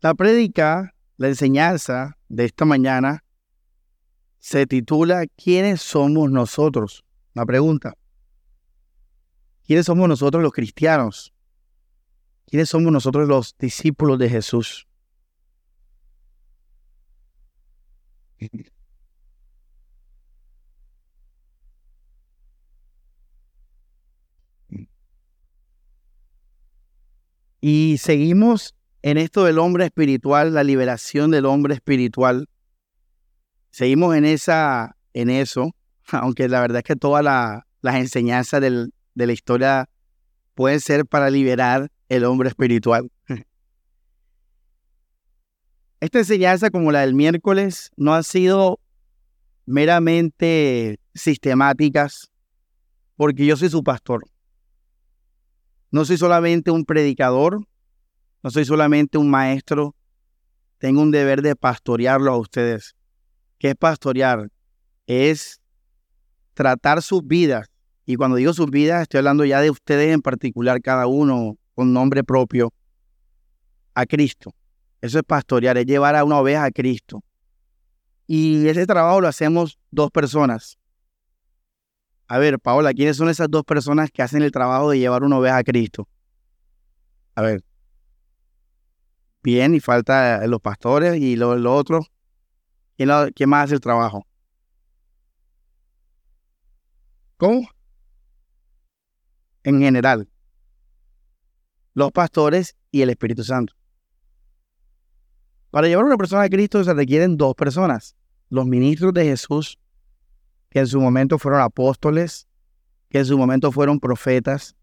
La prédica, la enseñanza de esta mañana se titula ¿Quiénes somos nosotros? La pregunta. ¿Quiénes somos nosotros los cristianos? ¿Quiénes somos nosotros los discípulos de Jesús? Y seguimos en esto del hombre espiritual, la liberación del hombre espiritual. Seguimos en, esa, en eso, aunque la verdad es que todas las enseñanzas de la historia pueden ser para liberar el hombre espiritual. Esta enseñanza, como la del miércoles, no ha sido meramente sistemáticas, porque yo soy su pastor. No soy solamente un predicador, no soy solamente un maestro, tengo un deber de pastorearlo a ustedes. ¿Qué es pastorear? Es tratar sus vidas. Y cuando digo sus vidas, estoy hablando ya de ustedes en particular, cada uno con nombre propio, a Cristo. Eso es pastorear, es llevar a una oveja a Cristo. Y ese trabajo lo hacemos dos personas. A ver, Paola, ¿quiénes son esas dos personas que hacen el trabajo de llevar una oveja a Cristo? A ver, bien y falta los pastores y los lo otros. ¿Quién, ¿Quién más hace el trabajo? ¿Cómo? En general. Los pastores y el Espíritu Santo. Para llevar a una persona a Cristo se requieren dos personas. Los ministros de Jesús, que en su momento fueron apóstoles, que en su momento fueron profetas,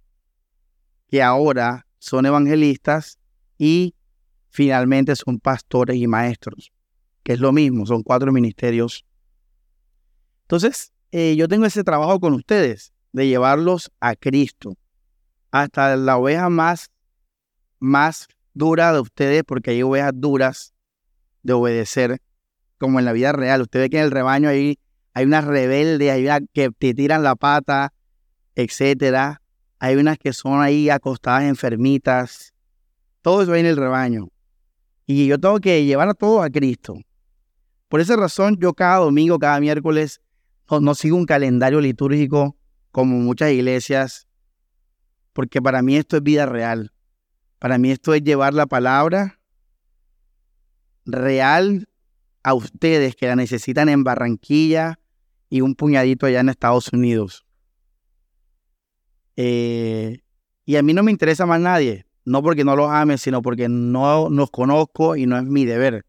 que ahora son evangelistas y finalmente son pastores y maestros, que es lo mismo, son cuatro ministerios. Entonces, eh, yo tengo ese trabajo con ustedes, de llevarlos a Cristo, hasta la oveja más, más dura de ustedes, porque hay ovejas duras de obedecer, como en la vida real. Usted ve que en el rebaño hay, hay unas rebeldes, hay unas que te tiran la pata, etcétera. Hay unas que son ahí acostadas enfermitas. Todo eso hay en el rebaño. Y yo tengo que llevar a todos a Cristo. Por esa razón, yo cada domingo, cada miércoles, no, sigo un calendario litúrgico como muchas iglesias, porque para mí esto es vida real. Para mí esto es llevar la palabra real a ustedes que la necesitan en Barranquilla y un puñadito allá en Estados Unidos. Eh, y a mí no me interesa más nadie no porque no los ame, sino porque no los conozco y no es mi deber.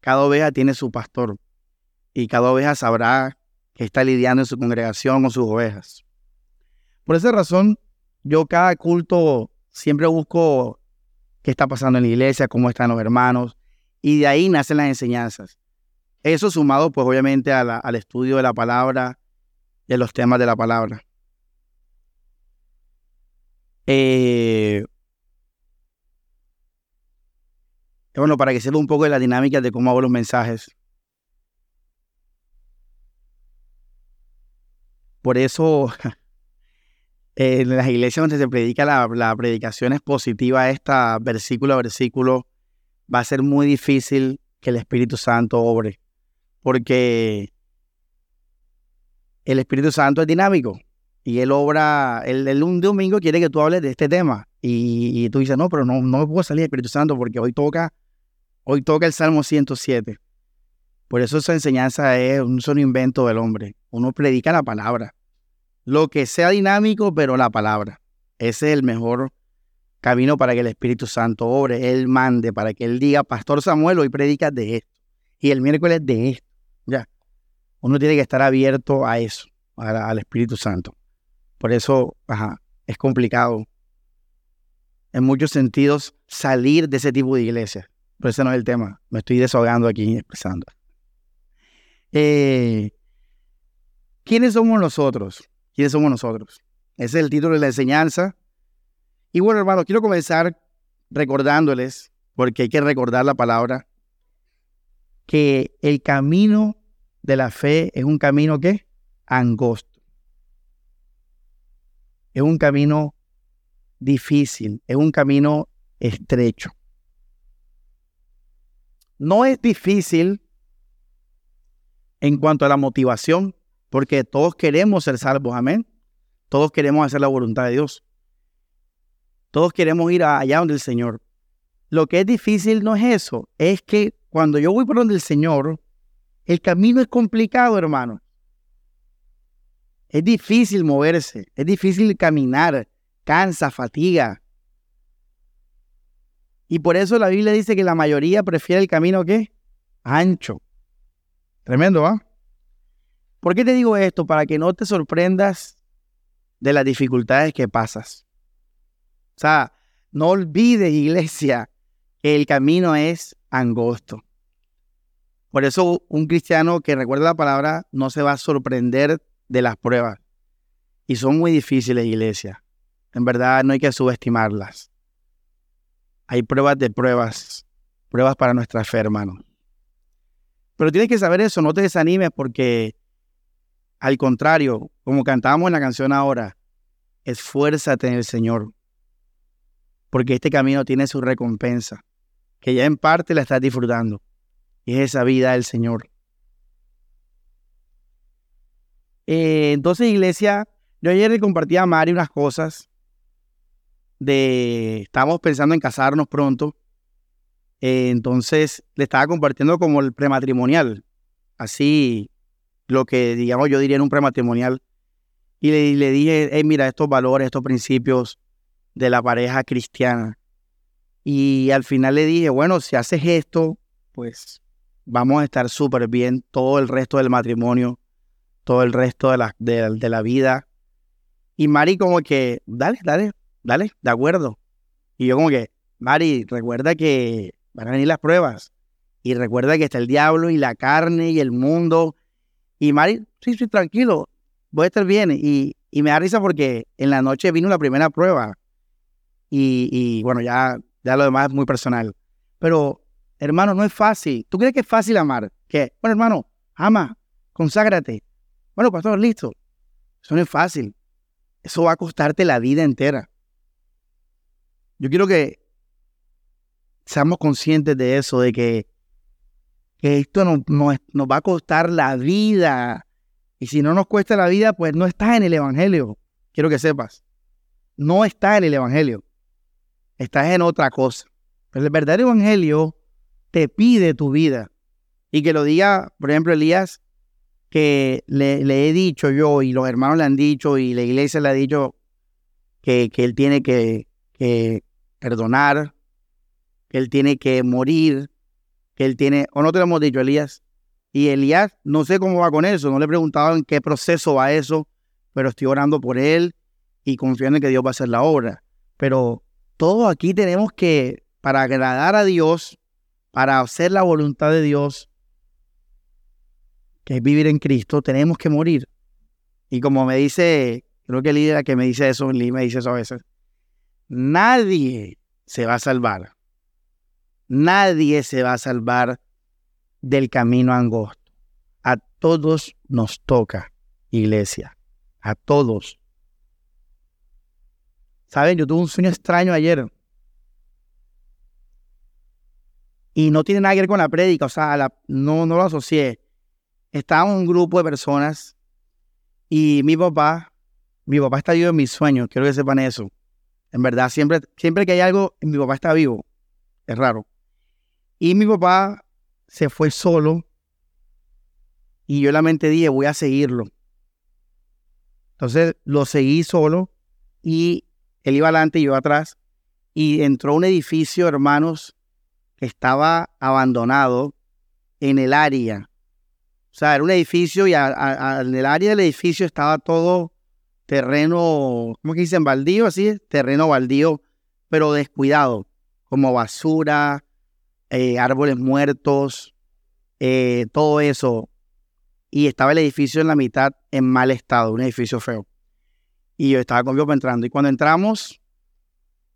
Cada oveja tiene su pastor y cada oveja sabrá que está lidiando en su congregación con sus ovejas. Por esa razón, yo cada culto siempre busco qué está pasando en la iglesia, cómo están los hermanos, y de ahí nacen las enseñanzas. Eso sumado, pues obviamente, al estudio de la palabra, de los temas de la palabra. Eh, bueno, para que sepa un poco de la dinámica de cómo hago los mensajes. Por eso, en las iglesias donde se predica la, predicación expositiva, esta versículo a versículo, va a ser muy difícil que el Espíritu Santo obre, porque el Espíritu Santo es dinámico y él obra, el, un domingo quiere que tú hables de este tema y, tú dices, no, pero no, no me puedo salir Espíritu Santo porque hoy toca Hoy toca el Salmo 107. Por eso esa enseñanza es un solo invento del hombre. Uno predica la palabra. Lo que sea dinámico, pero la palabra. Ese es el mejor camino para que el Espíritu Santo obre, Él mande, para que Él diga, Pastor Samuel, hoy predica de esto. Y el miércoles de esto. Ya. Uno tiene que estar abierto a eso, al Espíritu Santo. Por eso, ajá, es complicado en muchos sentidos salir de ese tipo de iglesia. Pero ese no es el tema. Me estoy desahogando aquí expresando. Eh, ¿Quiénes somos nosotros? ¿Quiénes somos nosotros? Ese es el título de la enseñanza. Y bueno, hermano, quiero comenzar recordándoles, porque hay que recordar la palabra, que el camino de la fe es un camino que angosto. Es un camino difícil, es un camino estrecho. No es difícil en cuanto a la motivación, porque todos queremos ser salvos, amén. Todos queremos hacer la voluntad de Dios. Todos queremos ir allá donde el Señor. Lo que es difícil no es eso, es que cuando yo voy por donde el Señor, el camino es complicado, hermano. Es difícil moverse, es difícil caminar, cansa, fatiga. Y por eso la Biblia dice que la mayoría prefiere el camino que ancho. Tremendo, ¿ah? ¿Por qué te digo esto? Para que no te sorprendas de las dificultades que pasas. O sea, no olvides, iglesia, que el camino es angosto. Por eso un cristiano que recuerda la palabra no se va a sorprender de las pruebas. Y son muy difíciles, iglesia. En verdad no hay que subestimarlas. Hay pruebas de pruebas, pruebas para nuestra fe, hermano. Pero tienes que saber eso, no te desanimes porque al contrario, como cantábamos en la canción ahora, esfuérzate en el Señor, porque este camino tiene su recompensa, que ya en parte la estás disfrutando, y es esa vida del Señor. Eh, entonces, iglesia, yo ayer le compartí a Mari unas cosas de, estamos pensando en casarnos pronto, eh, entonces le estaba compartiendo como el prematrimonial, así lo que, digamos, yo diría en un prematrimonial. Y le, le dije, mira, estos valores, estos principios de la pareja cristiana. Y al final le dije, bueno, si haces esto, pues vamos a estar súper bien todo el resto del matrimonio, todo el resto de la, de, la vida. Y Mari como que, dale, dale, dale, de acuerdo. Y yo como que, Mari, recuerda que van a venir las pruebas. Y recuerda que está el diablo y la carne y el mundo y Mari, sí, sí, tranquilo, voy a estar bien. Y, me da risa porque en la noche vino la primera prueba. Y, bueno, ya, ya lo demás es muy personal. Pero, hermano, no es fácil. ¿Tú crees que es fácil amar? Que, bueno, hermano, ama, conságrate. Bueno, pastor, listo. Eso no es fácil. Eso va a costarte la vida entera. Yo quiero que seamos conscientes de eso, de que esto nos, va a costar la vida. Y si no nos cuesta la vida, pues no estás en el Evangelio. Quiero que sepas. No estás en el Evangelio. Estás en otra cosa. Pero el verdadero Evangelio te pide tu vida. Y que lo diga, por ejemplo, Elías, que le, he dicho yo y los hermanos le han dicho y la iglesia le ha dicho que, él tiene que, que perdonar, que él tiene que morir, que él tiene, o no te lo hemos dicho, Elías. Y Elías, no sé cómo va con eso, no le he preguntado en qué proceso va eso, pero estoy orando por él y confiando en que Dios va a hacer la obra. Pero todos aquí tenemos que, para agradar a Dios, para hacer la voluntad de Dios, es vivir en Cristo, tenemos que morir. Y como me dice, creo que el líder que me dice eso, me dice eso a veces, nadie se va a salvar Nadie se va a salvar del camino angosto. A todos nos toca, iglesia. A todos. Saben, yo tuve un sueño extraño ayer. Y no tiene nada que ver con la prédica, o sea, no, no lo asocié. Estaba un grupo de personas y mi papá, mi papá está vivo en mis sueños, quiero que sepan eso. En verdad, siempre, siempre que hay algo, mi papá está vivo. Es raro. Y mi papá se fue solo y yo la mente dije, voy a seguirlo. Entonces lo seguí solo y él iba adelante y yo atrás y entró un edificio, hermanos, que estaba abandonado en el área. O sea, era un edificio y en el área del edificio estaba todo terreno, ¿cómo que dicen? Baldío, así, terreno baldío, pero descuidado, como basura, eh, árboles muertos, eh, todo eso. Y estaba el edificio en la mitad en mal estado, un edificio feo. Y yo estaba con mi entrando. Y cuando entramos,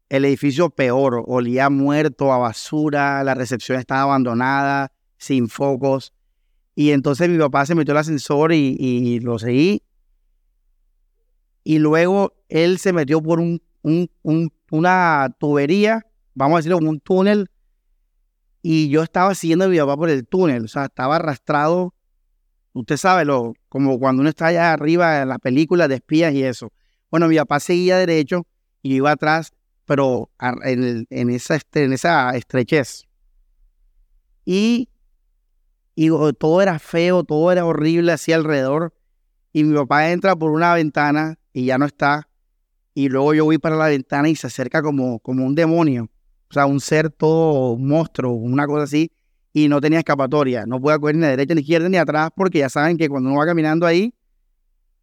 el edificio peor, olía muerto, a basura, la recepción estaba abandonada, sin focos. Y entonces mi papá se metió al ascensor y, lo seguí. Y luego él se metió por un, una tubería, vamos a decirlo, un túnel. Y yo estaba siguiendo a mi papá por el túnel. O sea, estaba arrastrado. Usted sabe, lo, como cuando uno está allá arriba en las películas de espías y eso. Bueno, mi papá seguía derecho y yo iba atrás, pero en, en, esa, en esa estrechez. Y y todo era feo, todo era horrible así alrededor. Y mi papá entra por una ventana y ya no está. Y luego yo voy para la ventana y se acerca como, como un demonio. O sea, un ser todo monstruo, una cosa así. Y no tenía escapatoria. No podía coger ni a derecha, ni izquierda, ni atrás, porque ya saben que cuando uno va caminando ahí,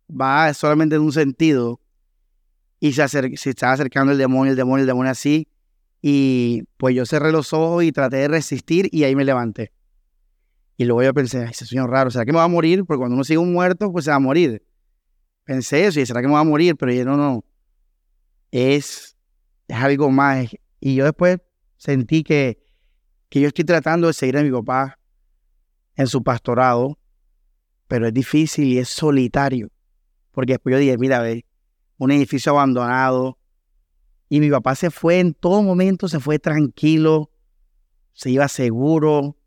va solamente en un sentido. Y se, se estaba acercando el demonio, el demonio, el demonio así. Y pues yo cerré los ojos y traté de resistir y ahí me levanté. Y luego yo pensé, ese sueño raro, ¿será que me va a morir? Porque cuando uno sigue un muerto, pues se va a morir. Pensé eso, y ¿será que me va a morir? Pero yo no, no. Es, es algo más. Y yo después sentí que, que yo estoy tratando de seguir a mi papá en su pastorado, pero es difícil y es solitario. Porque después yo dije, mira, ve, un edificio abandonado. Y mi papá se fue en todo momento, se fue tranquilo, se iba seguro,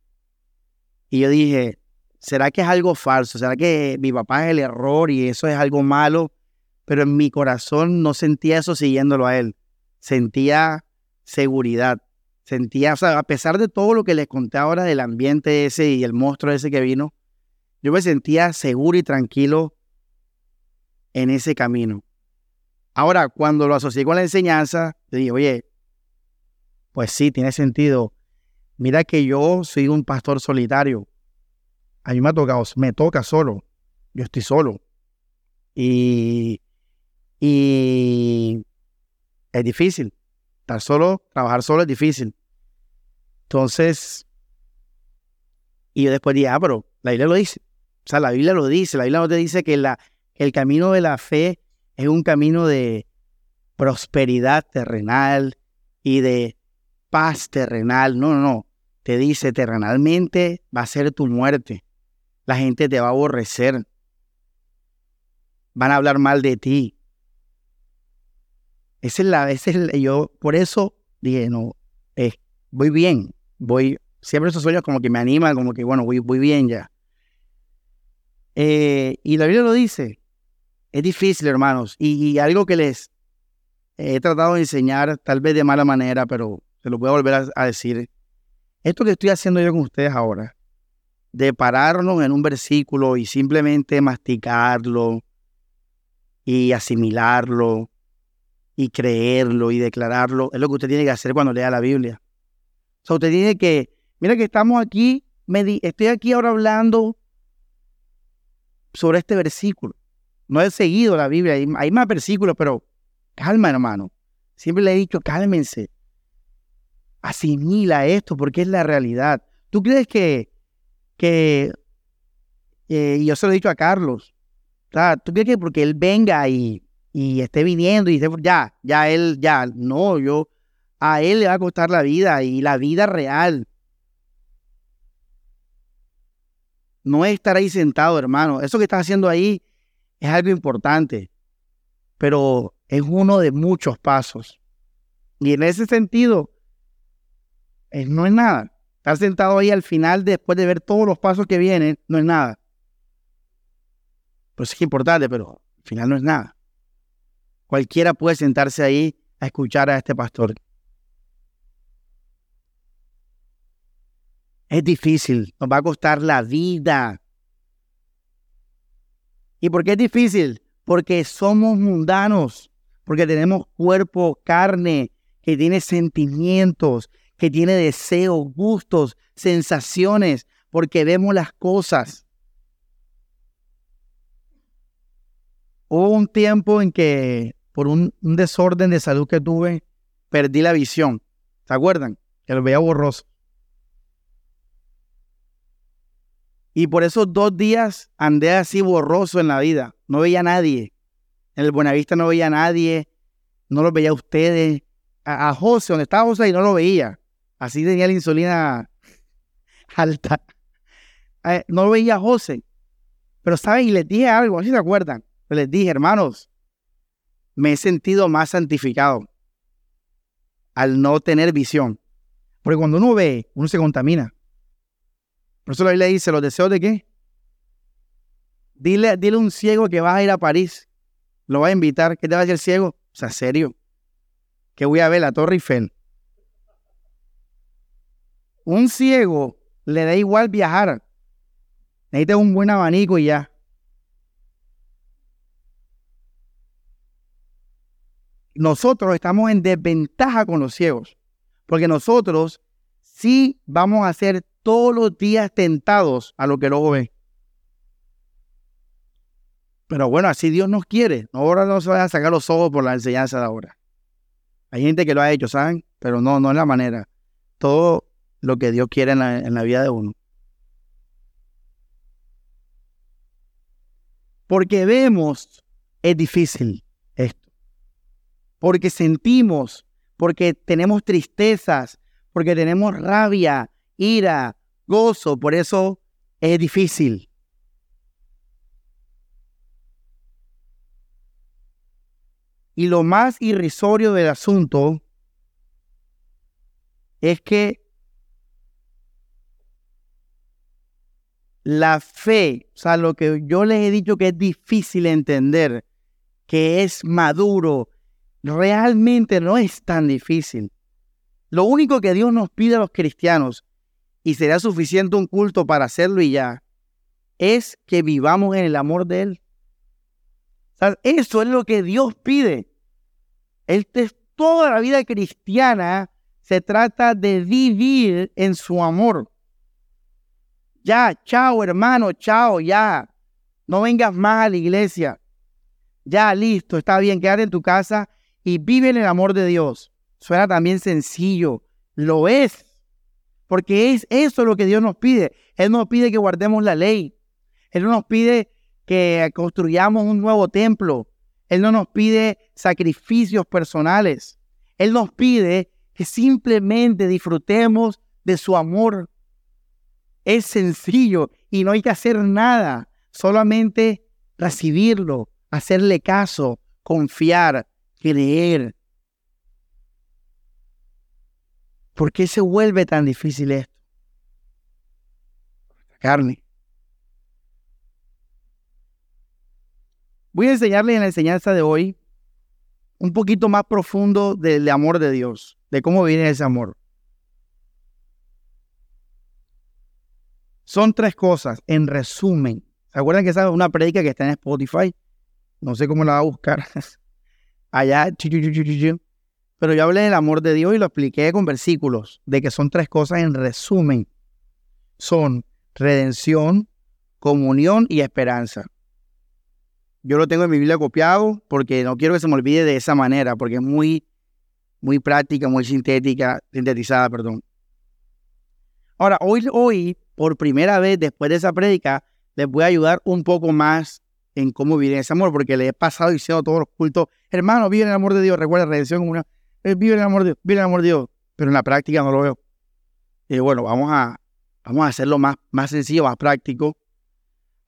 y yo dije, ¿será que es algo falso? ¿Será que mi papá es el error y eso es algo malo? Pero en mi corazón no sentía eso siguiéndolo a él. Sentía seguridad. Sentía, o sea, a pesar de todo lo que les conté ahora del ambiente ese y el monstruo ese que vino, yo me sentía seguro y tranquilo en ese camino. Ahora, cuando lo asocié con la enseñanza, dije, oye, pues sí, tiene sentido. Mira que yo soy un pastor solitario. A mí me ha tocado, me toca solo. Yo estoy solo. Y, y es difícil. Estar solo, trabajar solo es difícil. Entonces, y yo después dije, ah, pero la Biblia lo dice. O sea, la Biblia lo dice. La Biblia no te dice que la, el camino de la fe es un camino de prosperidad terrenal y de paz terrenal. No, no, no. Te dice, terrenalmente va a ser tu muerte. La gente te va a aborrecer. Van a hablar mal de ti. Esa es la, esa es yo por eso dije, no, eh, voy bien, voy, siempre esos sueños como que me animan, como que bueno, voy, voy bien ya. Eh, y la Biblia lo dice, es difícil, hermanos, y, algo que les he tratado de enseñar, tal vez de mala manera, pero se lo voy a volver a, decir. Esto que estoy haciendo yo con ustedes ahora, de pararnos en un versículo y simplemente masticarlo y asimilarlo y creerlo y declararlo, es lo que usted tiene que hacer cuando lea la Biblia. O sea, usted tiene que, mira que estamos aquí, estoy aquí ahora hablando sobre este versículo. No he seguido la Biblia, hay, hay más versículos, pero calma, hermano. Siempre le he dicho, cálmense asimila esto porque es la realidad. ¿Tú crees que, que y yo se lo he dicho a Carlos, ¿tú crees que porque él venga y, y esté viniendo y dice, ya, ya él, ya, no, yo, a él le va a costar la vida y la vida real. No es estar ahí sentado, hermano. Eso que estás haciendo ahí es algo importante, pero es uno de muchos pasos. Y en ese sentido, no es nada. Estar sentado ahí al final, después de ver todos los pasos que vienen, no es nada. Pues es importante, pero al final no es nada. Cualquiera puede sentarse ahí a escuchar a este pastor. Es difícil, nos va a costar la vida. ¿Y por qué es difícil? Porque somos mundanos, porque tenemos cuerpo, carne, que tiene sentimientos, que tiene deseos, gustos, sensaciones, porque vemos las cosas. Hubo un tiempo en que por un, desorden de salud que tuve, perdí la visión. ¿Se acuerdan? Que lo veía borroso. Y por esos dos días andé así borroso en la vida. No veía a nadie. En el Buenavista no veía a nadie. No los veía a ustedes. A, a José, donde estaba José, y no lo veía. Así tenía la insulina alta. eh, no veía a José. Pero, ¿saben? Y les dije algo, si se acuerdan. Les dije, hermanos, me he sentido más santificado al no tener visión. Porque cuando uno ve, uno se contamina. Por eso la Biblia dice, ¿los deseos de qué? Dile, dile a un ciego que vas a ir a París. Lo va a invitar. ¿Qué te va a decir el ciego? O sea, serio. Que voy a ver la Torre Eiffel. Un ciego le da igual viajar. Necesita un buen abanico y ya. Nosotros estamos en desventaja con los ciegos, porque nosotros sí vamos a ser todos los días tentados a lo que luego ve. Pero bueno, así Dios nos quiere. Ahora no se vayan a sacar los ojos por la enseñanza de ahora. Hay gente que lo ha hecho, ¿saben? Pero no, no es la manera. Todo lo que Dios quiere en la, en la vida de uno. Porque vemos, es difícil esto. Porque sentimos, porque tenemos tristezas, porque tenemos rabia, ira, gozo. Por eso es difícil. Y lo más irrisorio del asunto es que la fe, o sea, lo que yo les he dicho que es difícil entender, que es maduro, realmente no es tan difícil. Lo único que Dios nos pide a los cristianos, y será suficiente un culto para hacerlo y ya, es que vivamos en el amor de Él. eso es lo que Dios pide. Él, toda la vida cristiana se trata de vivir en su amor. Ya, chao hermano, chao, ya. No vengas más a la iglesia. Ya, listo, está bien, quédate en tu casa y vive en el amor de Dios. Suena también sencillo, lo es. Porque es eso lo que Dios nos pide. Él nos pide que guardemos la ley. Él no nos pide que construyamos un nuevo templo. Él no nos pide sacrificios personales. Él nos pide que simplemente disfrutemos de su amor. Es sencillo y no hay que hacer nada, solamente recibirlo, hacerle caso, confiar, creer. ¿Por qué se vuelve tan difícil esto? Carne. Voy a enseñarles en la enseñanza de hoy un poquito más profundo del amor de Dios, de cómo viene ese amor. Son tres cosas, en resumen. ¿Se acuerdan que esa es una predica que está en Spotify? No sé cómo la va a buscar. Allá, pero yo hablé del amor de Dios y lo expliqué con versículos, de que son tres cosas en resumen. Son redención, comunión y esperanza. Yo lo tengo en mi Biblia copiado porque no quiero que se me olvide de esa manera, porque es muy, muy práctica, muy sintética, sintetizada, perdón. Ahora, hoy, hoy, por primera vez después de esa prédica, les voy a ayudar un poco más en cómo vivir ese amor, porque le he pasado diciendo a todos los cultos, hermano, vive en el amor de Dios, recuerda, redención como una, vive el amor de Dios, vive el amor de Dios, pero en la práctica no lo veo. Y bueno, vamos a, vamos a hacerlo más, más sencillo, más práctico.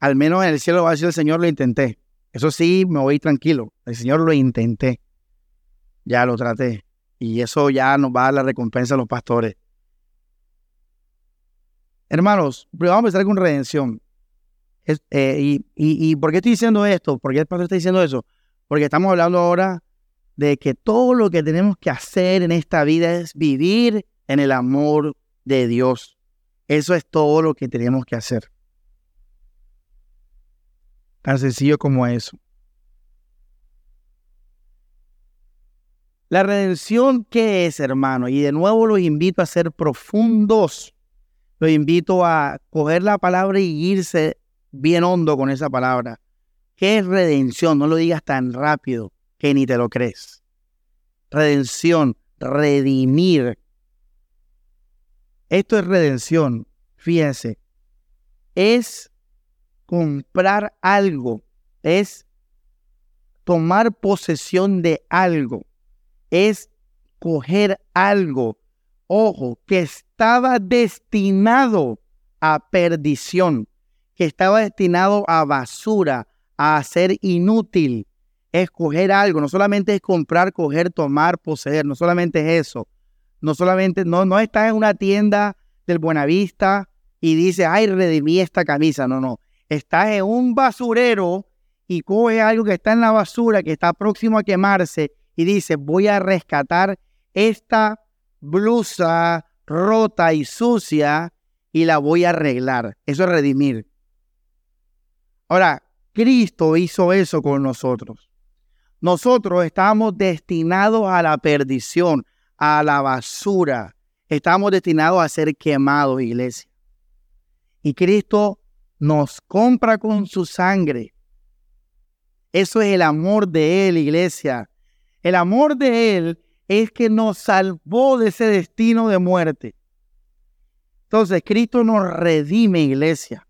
Al menos en el cielo va a decir el Señor, lo intenté. Eso sí, me voy tranquilo. El Señor lo intenté. Ya lo traté. Y eso ya nos va a dar la recompensa a los pastores. Hermanos, vamos a empezar con redención. Eh, y, y, por qué estoy diciendo esto? ¿Por qué el pastor está diciendo eso? Porque estamos hablando ahora de que todo lo que tenemos que hacer en esta vida es vivir en el amor de Dios. Eso es todo lo que tenemos que hacer. Tan sencillo como eso. La redención, ¿qué es, hermano? Y de nuevo los invito a ser profundos. Los invito a coger la palabra y irse bien hondo con esa palabra. ¿Qué es redención? No lo digas tan rápido que ni te lo crees. Redención, redimir. Esto es redención. Fíjense. Es comprar algo, es tomar posesión de algo, es coger algo, ojo, que estaba destinado a perdición, que estaba destinado a basura, a ser inútil. Escoger algo, no solamente es comprar, coger, tomar, poseer, no solamente es eso. No solamente, no, no estás en una tienda del Buenavista y dices, ay, redimí esta camisa. No, no. Estás en un basurero y coge algo que está en la basura, que está próximo a quemarse y dices, voy a rescatar esta blusa rota y sucia y la voy a arreglar. Eso es redimir. Ahora, Cristo hizo eso con nosotros. Nosotros estábamos destinados a la perdición, a la basura. Estamos destinados a ser quemados, iglesia. Y Cristo nos compra con su sangre. Eso es el amor de Él, iglesia. El amor de Él es que nos salvó de ese destino de muerte. Entonces, Cristo nos redime, iglesia.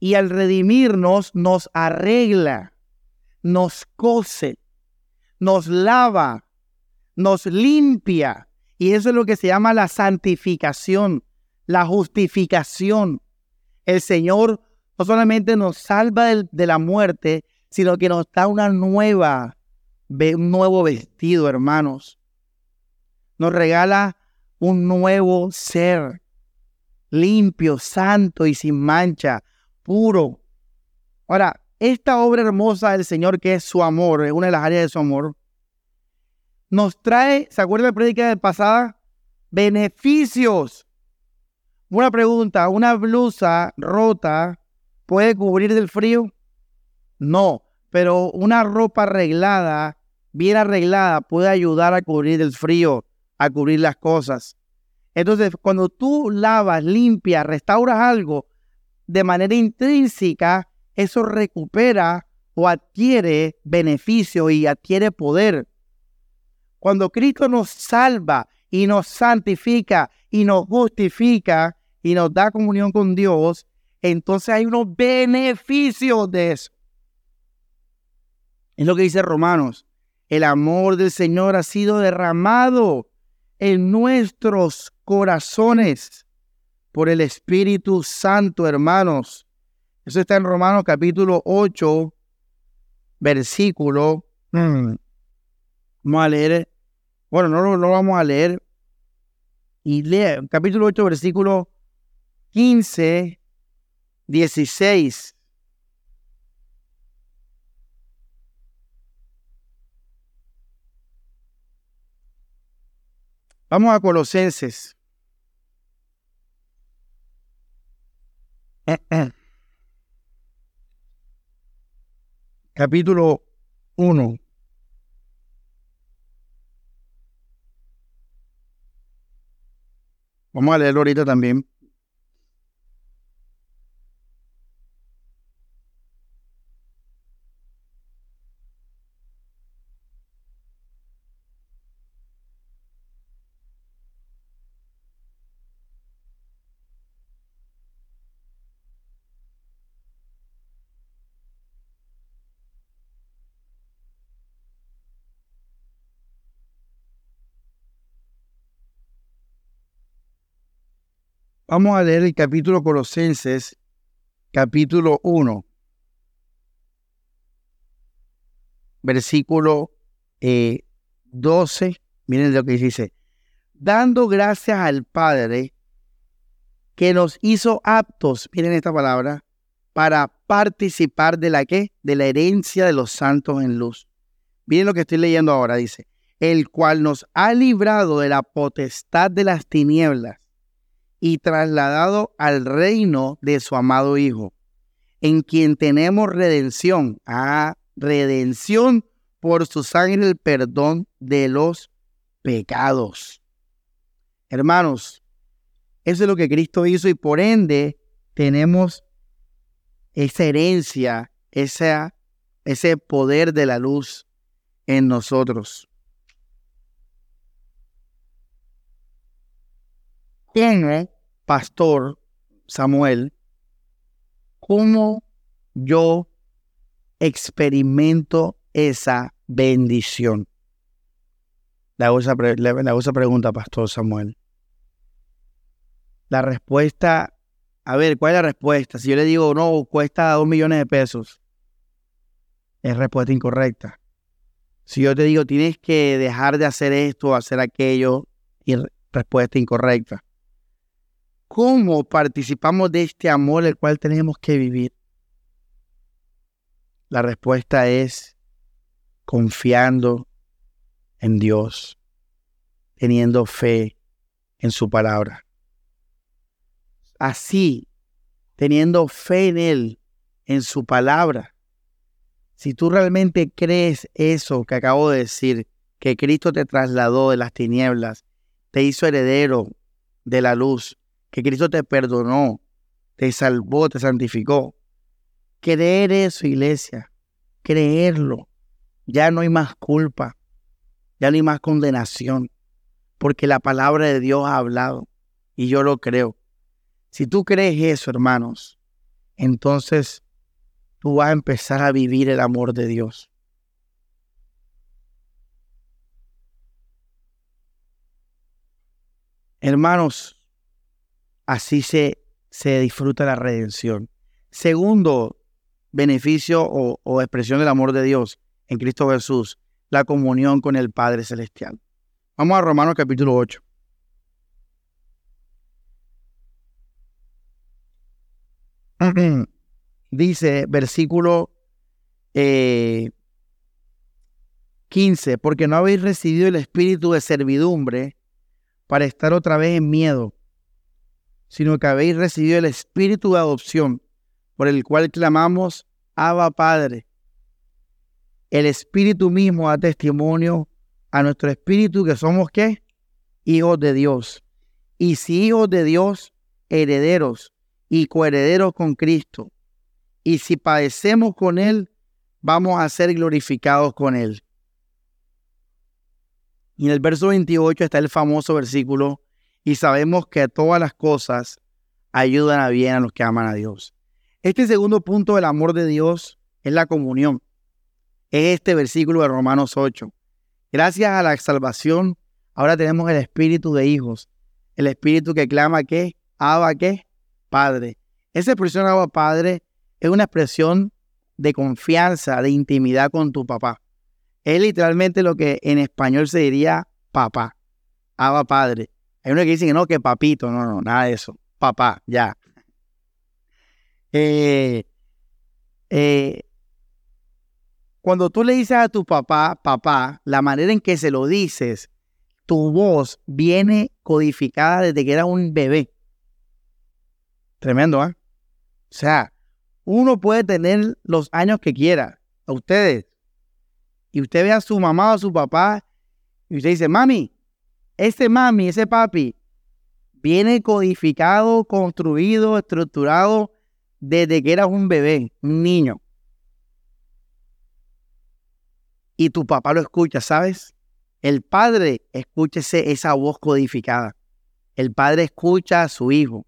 Y al redimirnos, nos arregla, nos cose, nos lava, nos limpia. Y eso es lo que se llama la santificación, la justificación. El Señor no solamente nos salva de, la muerte, sino que nos da una nueva, un nuevo vestido, hermanos. Nos regala un nuevo ser, limpio, santo y sin mancha, puro. Ahora, esta obra hermosa del Señor, que es su amor, es una de las áreas de su amor, nos trae, ¿se acuerdan de la prédica de pasada? Beneficios. Una pregunta, una blusa rota puede cubrir del frío? No, pero una ropa arreglada, bien arreglada, puede ayudar a cubrir el frío, a cubrir las cosas. Entonces, cuando tú lavas, limpias, restauras algo de manera intrínseca, eso recupera o adquiere beneficio y adquiere poder. Cuando Cristo nos salva y nos santifica y nos justifica y nos da comunión con Dios, entonces hay unos beneficios de eso. Es lo que dice Romanos. El amor del Señor ha sido derramado en nuestros corazones por el Espíritu Santo, hermanos. Eso está en Romanos capítulo 8, versículo. Mm, vamos a leer. Bueno, no lo vamos a leer. Y lee capítulo 8, versículo 15 16. Vamos a Colosenses. Capítulo 1. Vamos a leerlo ahorita también. Vamos a leer el capítulo Colosenses, capítulo 1, versículo 12. Eh, Miren lo que dice. Dando gracias al Padre que nos hizo aptos, miren esta palabra, para participar de la qué? De la herencia de los santos en luz. Miren lo que estoy leyendo ahora, dice, el cual nos ha librado de la potestad de las tinieblas y trasladado al reino de su amado Hijo, en quien tenemos redención, a ah, redención por su sangre, el perdón de los pecados. Hermanos, eso es lo que Cristo hizo y por ende tenemos esa herencia, ese poder de la luz en nosotros. ¿Quién pastor Samuel, cómo yo experimento esa bendición. Le hago, esa pregunta, Pastor Samuel. La respuesta, a ver, ¿cuál es la respuesta? Si yo le digo, no, cuesta dos millones de pesos, es respuesta incorrecta. Si yo te digo, tienes que dejar de hacer esto, hacer aquello, y respuesta incorrecta. ¿Cómo participamos de este amor el cual tenemos que vivir? La respuesta es confiando en Dios, teniendo fe en su palabra. Así, teniendo fe en Él, en su palabra. Si tú realmente crees eso que acabo de decir, que Cristo te trasladó de las tinieblas, te hizo heredero de la luz, que Cristo te perdonó, te salvó, te santificó. Creer eso, iglesia, creerlo. Ya no hay más culpa, ya no hay más condenación, porque la palabra de Dios ha hablado y yo lo creo. Si tú crees eso, hermanos, entonces tú vas a empezar a vivir el amor de Dios. Hermanos, así se, se disfruta la redención. Segundo beneficio o, expresión del amor de Dios en Cristo Jesús, la comunión con el Padre Celestial. Vamos a Romanos capítulo 8. Dice versículo 15, eh, porque no habéis recibido el espíritu de servidumbre para estar otra vez en miedo, sino que habéis recibido el espíritu de adopción, por el cual clamamos, Abba Padre. El espíritu mismo da testimonio a nuestro espíritu que somos qué? Hijos de Dios. Y si hijos de Dios, herederos y coherederos con Cristo. Y si padecemos con Él, vamos a ser glorificados con Él. Y en el verso 28 está el famoso versículo, y sabemos que todas las cosas ayudan a bien a los que aman a Dios. Este segundo punto del amor de Dios es la comunión. Es este versículo de Romanos 8. Gracias a la salvación, ahora tenemos el espíritu de hijos, el espíritu que clama que, Abba que, Padre. Esa expresión Abba Padre es una expresión de confianza, de intimidad con tu papá. Es literalmente lo que en español se diría papá, Abba Padre. Hay uno que dice que no, que papito, no, no, nada de eso. Papá, ya. Eh, eh, cuando tú le dices a tu papá, papá, la manera en que se lo dices, tu voz viene codificada desde que era un bebé. Tremendo, ¿ah? O sea, uno puede tener los años que quiera, a ustedes, y usted ve a su mamá o a su papá, y usted dice, mami, ese mami, ese papi, viene codificado, construido, estructurado desde que eras un bebé, un niño. y tu papá lo escucha, ¿sabes? El padre escucha esa voz codificada. El padre escucha a su hijo.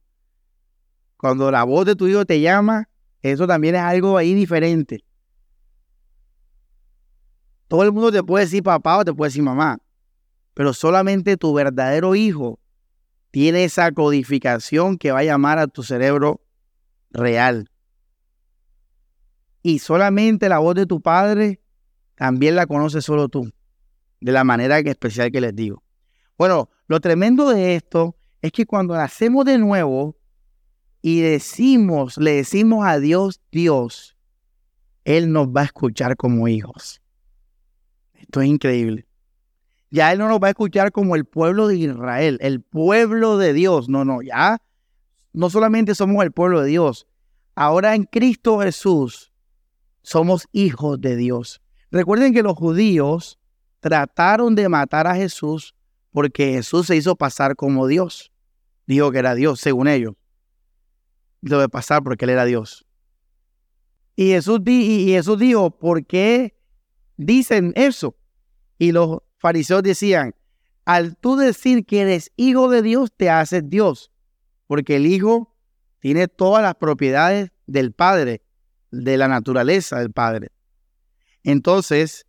Cuando la voz de tu hijo te llama, eso también es algo ahí diferente. Todo el mundo te puede decir papá o te puede decir mamá, pero solamente tu verdadero hijo tiene esa codificación que va a llamar a tu cerebro real. Y solamente la voz de tu padre también la conoces solo tú, de la manera especial que les digo. Bueno, lo tremendo de esto es que cuando nacemos de nuevo y decimos, le decimos a Dios, Dios, Él nos va a escuchar como hijos. Esto es increíble. Ya Él no nos va a escuchar como el pueblo de Israel, el pueblo de Dios. No, no, ya no solamente somos el pueblo de Dios. Ahora en Cristo Jesús somos hijos de Dios. Recuerden que los judíos trataron de matar a Jesús porque Jesús se hizo pasar como Dios. Dijo que era Dios, según ellos. Debe pasar porque él era Dios. Y Jesús, y Jesús dijo, ¿por qué dicen eso? Y los fariseos decían, al tú decir que eres hijo de Dios, te haces Dios, porque el hijo tiene todas las propiedades del Padre, de la naturaleza del Padre. Entonces,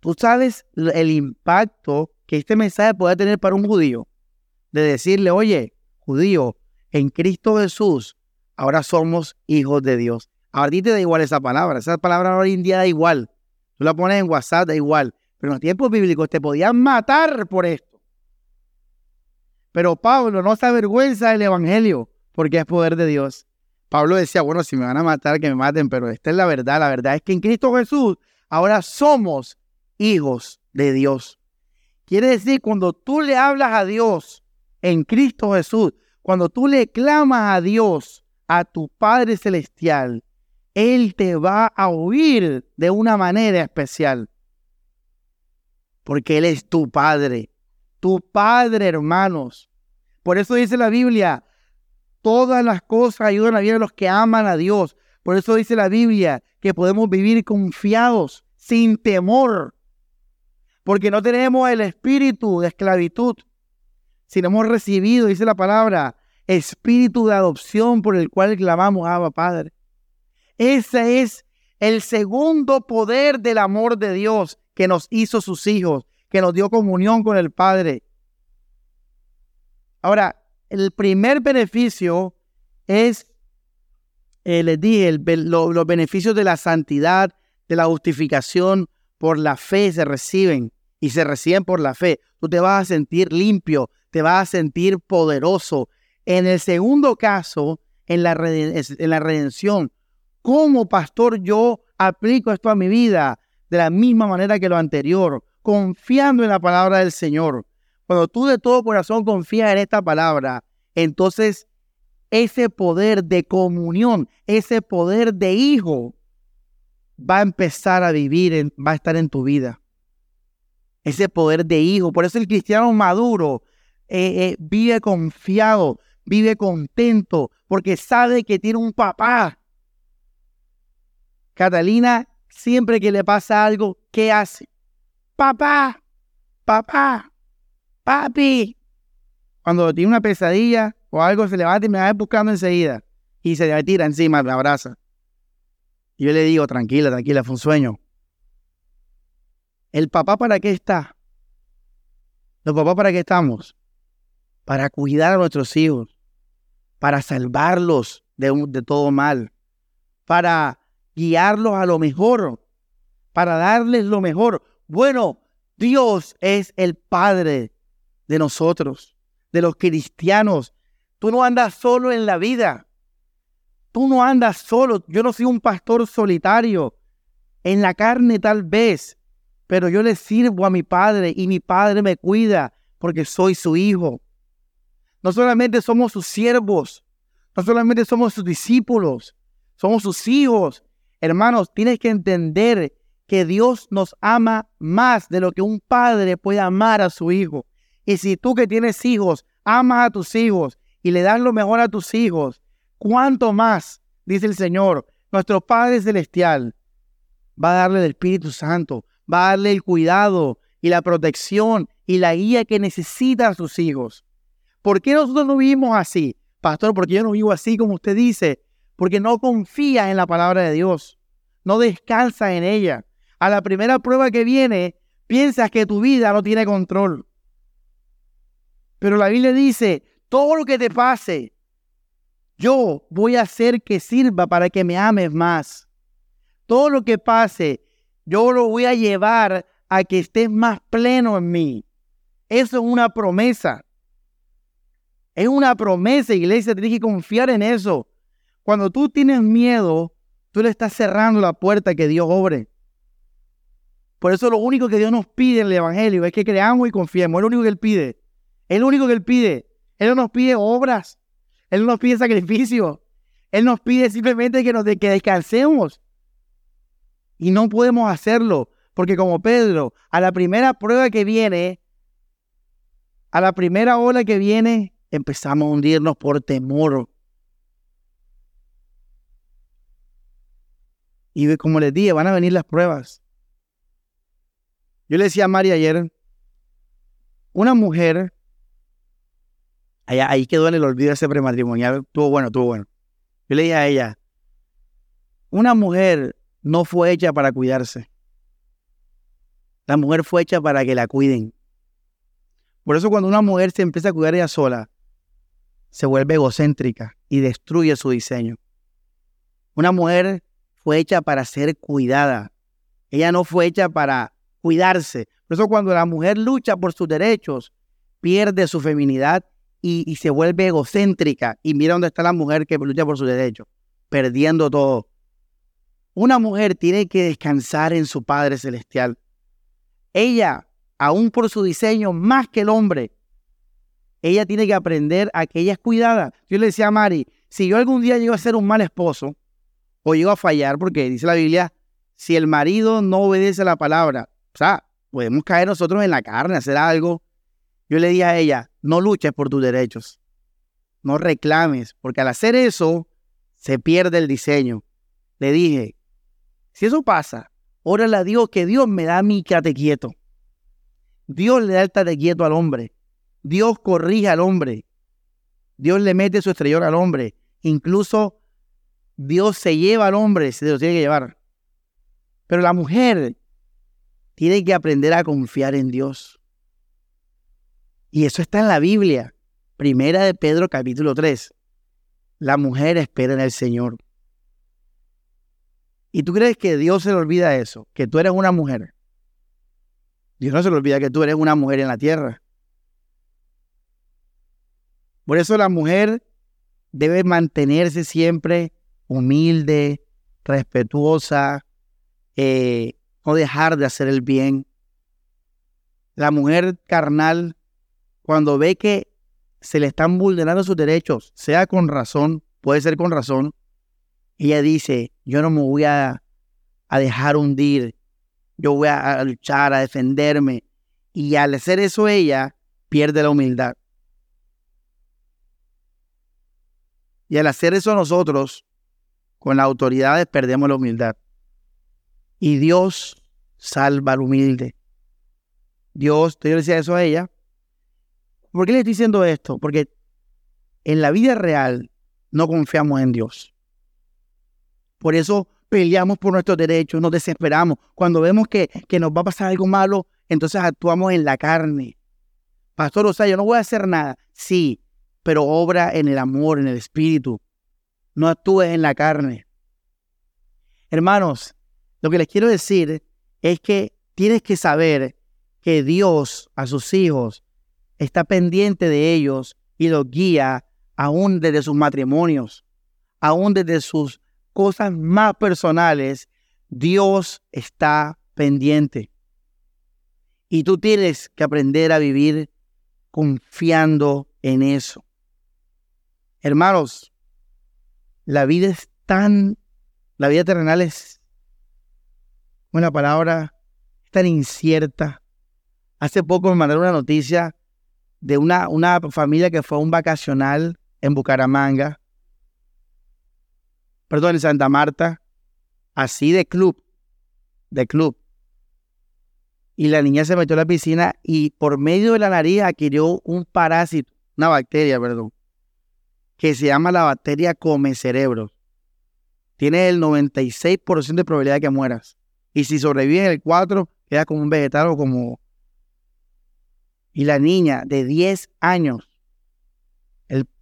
Tú sabes el impacto que este mensaje puede tener para un judío. De decirle, oye, judío, en Cristo Jesús, ahora somos hijos de Dios. A ti te da igual esa palabra. Esa palabra hoy en día da igual. Tú la pones en WhatsApp, da igual. Pero en los tiempos bíblicos te podían matar por esto. Pero Pablo no se avergüenza del Evangelio porque es poder de Dios. Pablo decía, bueno, si me van a matar, que me maten, pero esta es la verdad. La verdad es que en Cristo Jesús ahora somos hijos de Dios. Quiere decir, cuando tú le hablas a Dios en Cristo Jesús, cuando tú le clamas a Dios, a tu Padre Celestial, Él te va a oír de una manera especial. Porque Él es tu Padre, tu Padre, hermanos. Por eso dice la Biblia, todas las cosas ayudan a bien a los que aman a Dios. Por eso dice la Biblia que podemos vivir confiados, sin temor, porque no tenemos el espíritu de esclavitud, sino hemos recibido, dice la palabra, espíritu de adopción por el cual clamamos Abba Padre. Ese es el segundo poder del amor de Dios que nos hizo sus hijos, que nos dio comunión con el Padre. Ahora, el primer beneficio es, eh, les dije, los beneficios de la santidad, de la justificación por la fe se reciben y se reciben por la fe. Tú te vas a sentir limpio, te vas a sentir poderoso. En el segundo caso, en la, en la redención, ¿cómo pastor yo aplico esto a mi vida? De la misma manera que lo anterior, confiando en la palabra del Señor. Cuando tú de todo corazón confías en esta palabra, entonces ese poder de comunión, ese poder de hijo, va a empezar a vivir, va a estar en tu vida ese poder de hijo. Por eso el cristiano maduro eh, eh, vive confiado, vive contento, porque sabe que tiene un papá. Catalina, siempre que le pasa algo, ¿qué hace? Papá, papá, papi. Cuando tiene una pesadilla o algo, se levanta y me va buscando enseguida. Y se le tira encima, me abraza. Y yo le digo, tranquila, tranquila, fue un sueño. ¿El papá para qué está? ¿Los papás para qué estamos? Para cuidar a nuestros hijos, para salvarlos de, de todo mal, para guiarlos a lo mejor, para darles lo mejor. Bueno, Dios es el Padre de nosotros, de los cristianos. Tú no andas solo en la vida. Tú no andas solo. Yo no soy un pastor solitario. En la carne tal vez, pero yo le sirvo a mi Padre y mi Padre me cuida porque soy su hijo. No solamente somos sus siervos, no solamente somos sus discípulos, somos sus hijos. Hermanos, tienes que entender que Dios nos ama más de lo que un padre puede amar a su hijo. Y si tú que tienes hijos, amas a tus hijos y le das lo mejor a tus hijos, ¿cuánto más, dice el Señor, nuestro Padre Celestial, va a darle el Espíritu Santo va a darle el cuidado y la protección y la guía que necesita a sus hijos. ¿Por qué nosotros no vivimos así? Pastor, porque yo no vivo así como usted dice, porque no confía en la palabra de Dios, no descansa en ella. A la primera prueba que viene, piensas que tu vida no tiene control. Pero la Biblia dice, todo lo que te pase, yo voy a hacer que sirva para que me ames más. Todo lo que pase, yo lo voy a llevar a que estés más pleno en mí. Eso es una promesa. Es una promesa, iglesia, tienes que confiar en eso. Cuando tú tienes miedo, tú le estás cerrando la puerta que Dios obre. Por eso lo único que Dios nos pide en el Evangelio es que creamos y confiemos. Es lo único que Él pide. Es lo único que Él pide. Él no nos pide obras. Él no nos pide sacrificio. Él nos pide simplemente que, nos, que descansemos. Y no podemos hacerlo, porque como Pedro, a la primera prueba que viene, a la primera ola que viene, empezamos a hundirnos por temor. Y como les dije, van a venir las pruebas. Yo le decía a María ayer, una mujer, ahí quedó en el olvido ese prematrimonial, tuvo bueno, tuvo bueno. Yo le dije a ella, una mujer no fue hecha para cuidarse. La mujer fue hecha para que la cuiden. Por eso cuando una mujer se empieza a cuidar ella sola, se vuelve egocéntrica y destruye su diseño. Una mujer fue hecha para ser cuidada. Ella no fue hecha para cuidarse. Por eso cuando la mujer lucha por sus derechos, pierde su feminidad y, se vuelve egocéntrica. Y mira dónde está la mujer que lucha por sus derechos, perdiendo todo. Una mujer tiene que descansar en su Padre Celestial. Ella, aún por su diseño, más que el hombre, ella tiene que aprender a que ella es cuidada. Yo le decía a Mari, si yo algún día llego a ser un mal esposo o llego a fallar, porque dice la Biblia, si el marido no obedece a la palabra, o sea, podemos caer nosotros en la carne, hacer algo. Yo le dije a ella, no luches por tus derechos, no reclames, porque al hacer eso se pierde el diseño. Le dije, si eso pasa, órale a Dios que Dios me da mi cate quieto. Dios le da el tate quieto al hombre. Dios corrige al hombre. Dios le mete su estrellón al hombre. Incluso Dios se lleva al hombre, se lo tiene que llevar. Pero la mujer tiene que aprender a confiar en Dios. Y eso está en la Biblia. Primera de Pedro capítulo 3. La mujer espera en el Señor. ¿Y tú crees que Dios se le olvida eso? Que tú eres una mujer. Dios no se le olvida que tú eres una mujer en la tierra. Por eso la mujer debe mantenerse siempre humilde, respetuosa, eh, no dejar de hacer el bien. La mujer carnal, cuando ve que se le están vulnerando sus derechos, sea con razón, puede ser con razón, ella dice, yo no me voy a, dejar hundir, yo voy a luchar, a defenderme. Y al hacer eso ella pierde la humildad. Y al hacer eso nosotros, con las autoridades, perdemos la humildad. Y Dios salva al humilde. Dios, yo le decía eso a ella. ¿Por qué le estoy diciendo esto? Porque en la vida real no confiamos en Dios. Por eso peleamos por nuestros derechos, nos desesperamos. Cuando vemos que, que nos va a pasar algo malo, entonces actuamos en la carne. Pastor, o sea, yo no voy a hacer nada. Sí, pero obra en el amor, en el espíritu. No actúes en la carne. Hermanos, lo que les quiero decir es que tienes que saber que Dios a sus hijos está pendiente de ellos y los guía aún desde sus matrimonios, aún desde sus cosas más personales. Dios está pendiente. Y tú tienes que aprender a vivir confiando en eso. Hermanos, la vida es tan, la vida terrenal es una palabra tan incierta. Hace poco me mandaron una noticia de una, una familia que fue a un vacacional en Bucaramanga, perdón, en Santa Marta, así de club, de club. Y la niña se metió a la piscina y por medio de la nariz adquirió un parásito, una bacteria, perdón que se llama la bacteria come cerebros. Tiene el 96% de probabilidad de que mueras. Y si sobrevives el 4, queda como un vegetal o como... Y la niña de 10 años,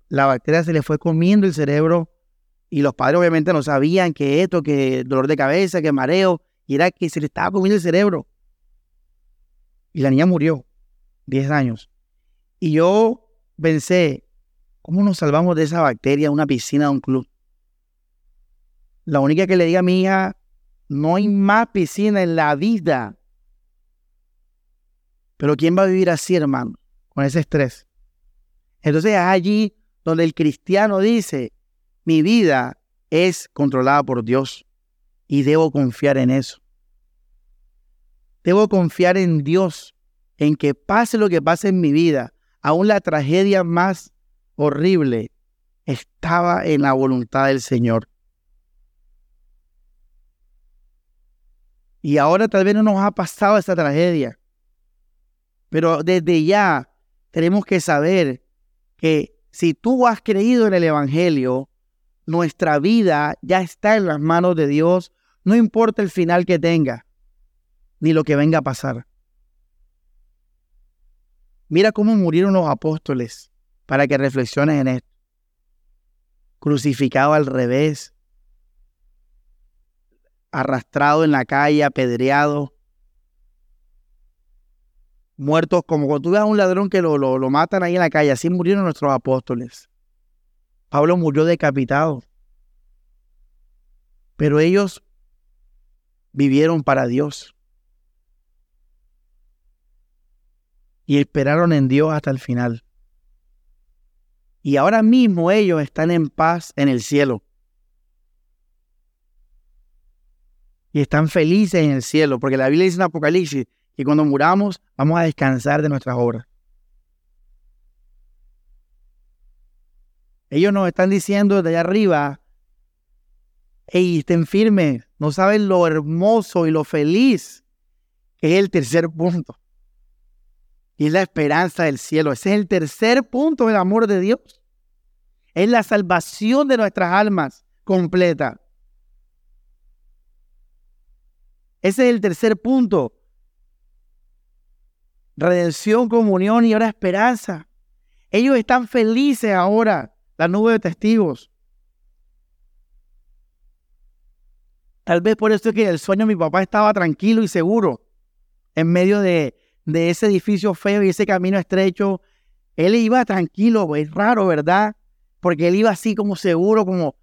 la bacteria se le fue comiendo el cerebro y los padres obviamente no sabían que esto, que dolor de cabeza, que mareo, y era que se le estaba comiendo el cerebro. Y la niña murió, 10 años. Y yo pensé, ¿Cómo nos salvamos de esa bacteria una piscina de un club? La única que le diga a mi hija, no hay más piscina en la vida. Pero ¿quién va a vivir así, hermano? Con ese estrés. Entonces es allí donde el cristiano dice, mi vida es controlada por Dios y debo confiar en eso. Debo confiar en Dios, en que pase lo que pase en mi vida, aún la tragedia más horrible estaba en la voluntad del Señor. Y ahora tal vez no nos ha pasado esa tragedia. Pero desde ya tenemos que saber que si tú has creído en el Evangelio, nuestra vida ya está en las manos de Dios, no importa el final que tenga, ni lo que venga a pasar. Mira cómo murieron los apóstoles para que reflexiones en esto. Crucificado al revés, arrastrado en la calle, apedreado, muertos como cuando tú ves a un ladrón que lo, lo, lo matan ahí en la calle, así murieron nuestros apóstoles. Pablo murió decapitado. Pero ellos vivieron para Dios. Y esperaron en Dios hasta el final. Y ahora mismo ellos están en paz en el cielo. Y están felices en el cielo, porque la Biblia dice en Apocalipsis que cuando muramos vamos a descansar de nuestras obras. Ellos nos están diciendo desde allá arriba, hey, estén firmes, no saben lo hermoso y lo feliz que es el tercer punto. Y es la esperanza del cielo. Ese es el tercer punto del amor de Dios. Es la salvación de nuestras almas completa. Ese es el tercer punto. Redención, comunión y ahora esperanza. Ellos están felices ahora, la nube de testigos. Tal vez por eso es que el sueño mi papá estaba tranquilo y seguro en medio de, de ese edificio feo y ese camino estrecho. Él iba tranquilo, es raro, ¿verdad? Porque él iba así como seguro, como...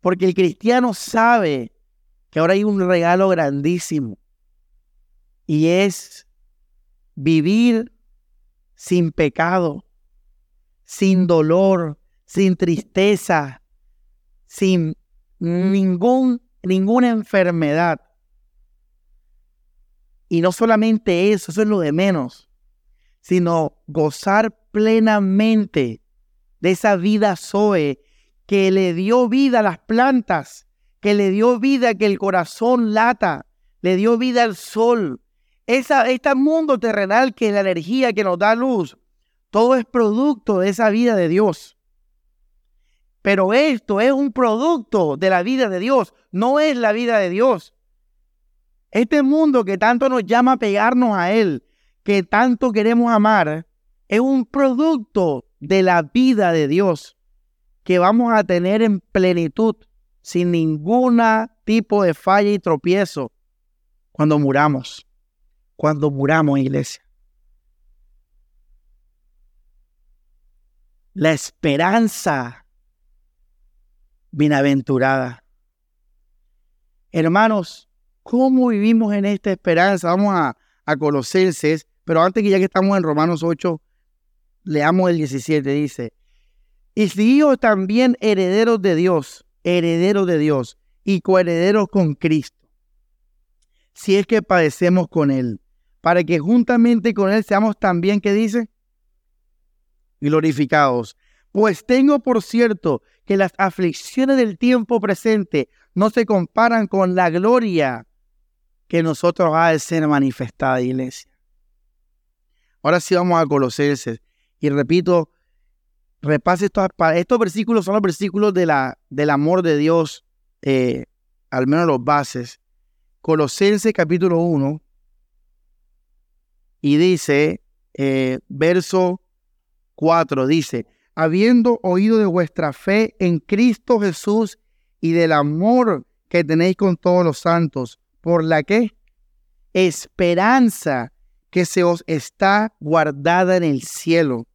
Porque el cristiano sabe que ahora hay un regalo grandísimo y es vivir sin pecado, sin dolor, sin tristeza, sin ningún, ninguna enfermedad. Y no solamente eso, eso es lo de menos, sino gozar plenamente de esa vida Zoe que le dio vida a las plantas, que le dio vida que el corazón lata, le dio vida al sol. Esa, este mundo terrenal que es la energía que nos da luz, todo es producto de esa vida de Dios. Pero esto es un producto de la vida de Dios, no es la vida de Dios. Este mundo que tanto nos llama a pegarnos a Él, que tanto queremos amar, es un producto de la vida de Dios que vamos a tener en plenitud, sin ningún tipo de falla y tropiezo, cuando muramos. Cuando muramos, iglesia. La esperanza bienaventurada. Hermanos, ¿cómo vivimos en esta esperanza? Vamos a, a pero antes que ya que estamos en Romanos 8, leamos el 17, dice, y si yo también herederos de Dios, herederos de Dios y coherederos con Cristo, si es que padecemos con Él, para que juntamente con Él seamos también, ¿qué dice? Glorificados. Pues tengo por cierto que las aflicciones del tiempo presente no se comparan con la gloria que nosotros ha de ser manifestada, iglesia. Ahora sí vamos a Colosenses. Y repito, repase estos, estos versículos, son los versículos de la, del amor de Dios, eh, al menos los bases. Colosenses capítulo 1, y dice, eh, verso 4, dice, habiendo oído de vuestra fe en Cristo Jesús y del amor que tenéis con todos los santos, por la que esperanza que se os está guardada en el cielo,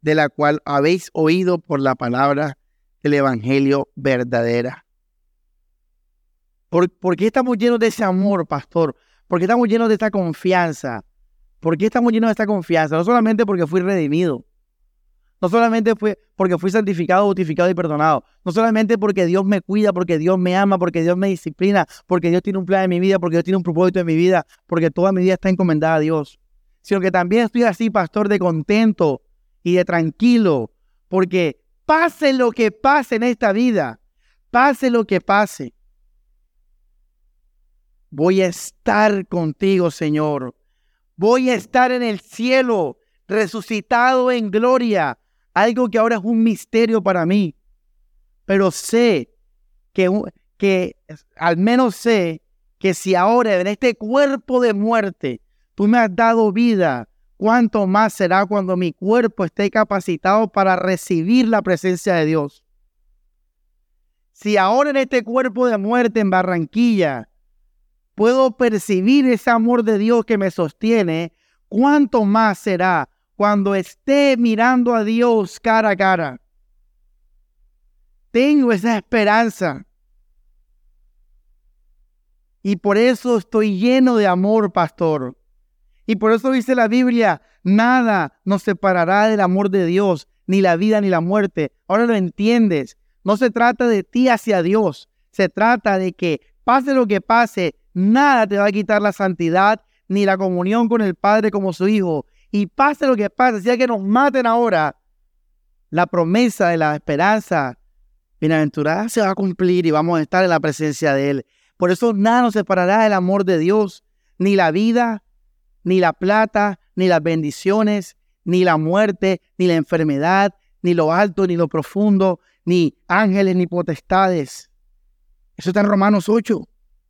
de la cual habéis oído por la palabra del Evangelio verdadera. ¿Por, ¿Por, qué estamos llenos de ese amor, pastor? ¿Por qué estamos llenos de esta confianza? ¿Por qué estamos llenos de esta confianza? No solamente porque fui redimido, no solamente fue porque fui santificado, bautificado y perdonado. No solamente porque Dios me cuida, porque Dios me ama, porque Dios me disciplina, porque Dios tiene un plan en mi vida, porque Dios tiene un propósito en mi vida, porque toda mi vida está encomendada a Dios. Sino que también estoy así, pastor, de contento y de tranquilo, porque pase lo que pase en esta vida, pase lo que pase, voy a estar contigo, Señor. Voy a estar en el cielo, resucitado en gloria, algo que ahora es un misterio para mí, pero sé que, que al menos sé que si ahora en este cuerpo de muerte tú me has dado vida, cuánto más será cuando mi cuerpo esté capacitado para recibir la presencia de Dios. Si ahora en este cuerpo de muerte en Barranquilla puedo percibir ese amor de Dios que me sostiene, cuánto más será cuando esté mirando a Dios cara a cara. Tengo esa esperanza. Y por eso estoy lleno de amor, pastor. Y por eso dice la Biblia, nada nos separará del amor de Dios, ni la vida ni la muerte. Ahora lo entiendes. No se trata de ti hacia Dios. Se trata de que pase lo que pase, nada te va a quitar la santidad ni la comunión con el Padre como su Hijo. Y pase lo que pase, sea que nos maten ahora, la promesa de la esperanza bienaventurada se va a cumplir y vamos a estar en la presencia de Él. Por eso nada nos separará del amor de Dios, ni la vida, ni la plata, ni las bendiciones, ni la muerte, ni la enfermedad, ni lo alto, ni lo profundo, ni ángeles, ni potestades. Eso está en Romanos 8,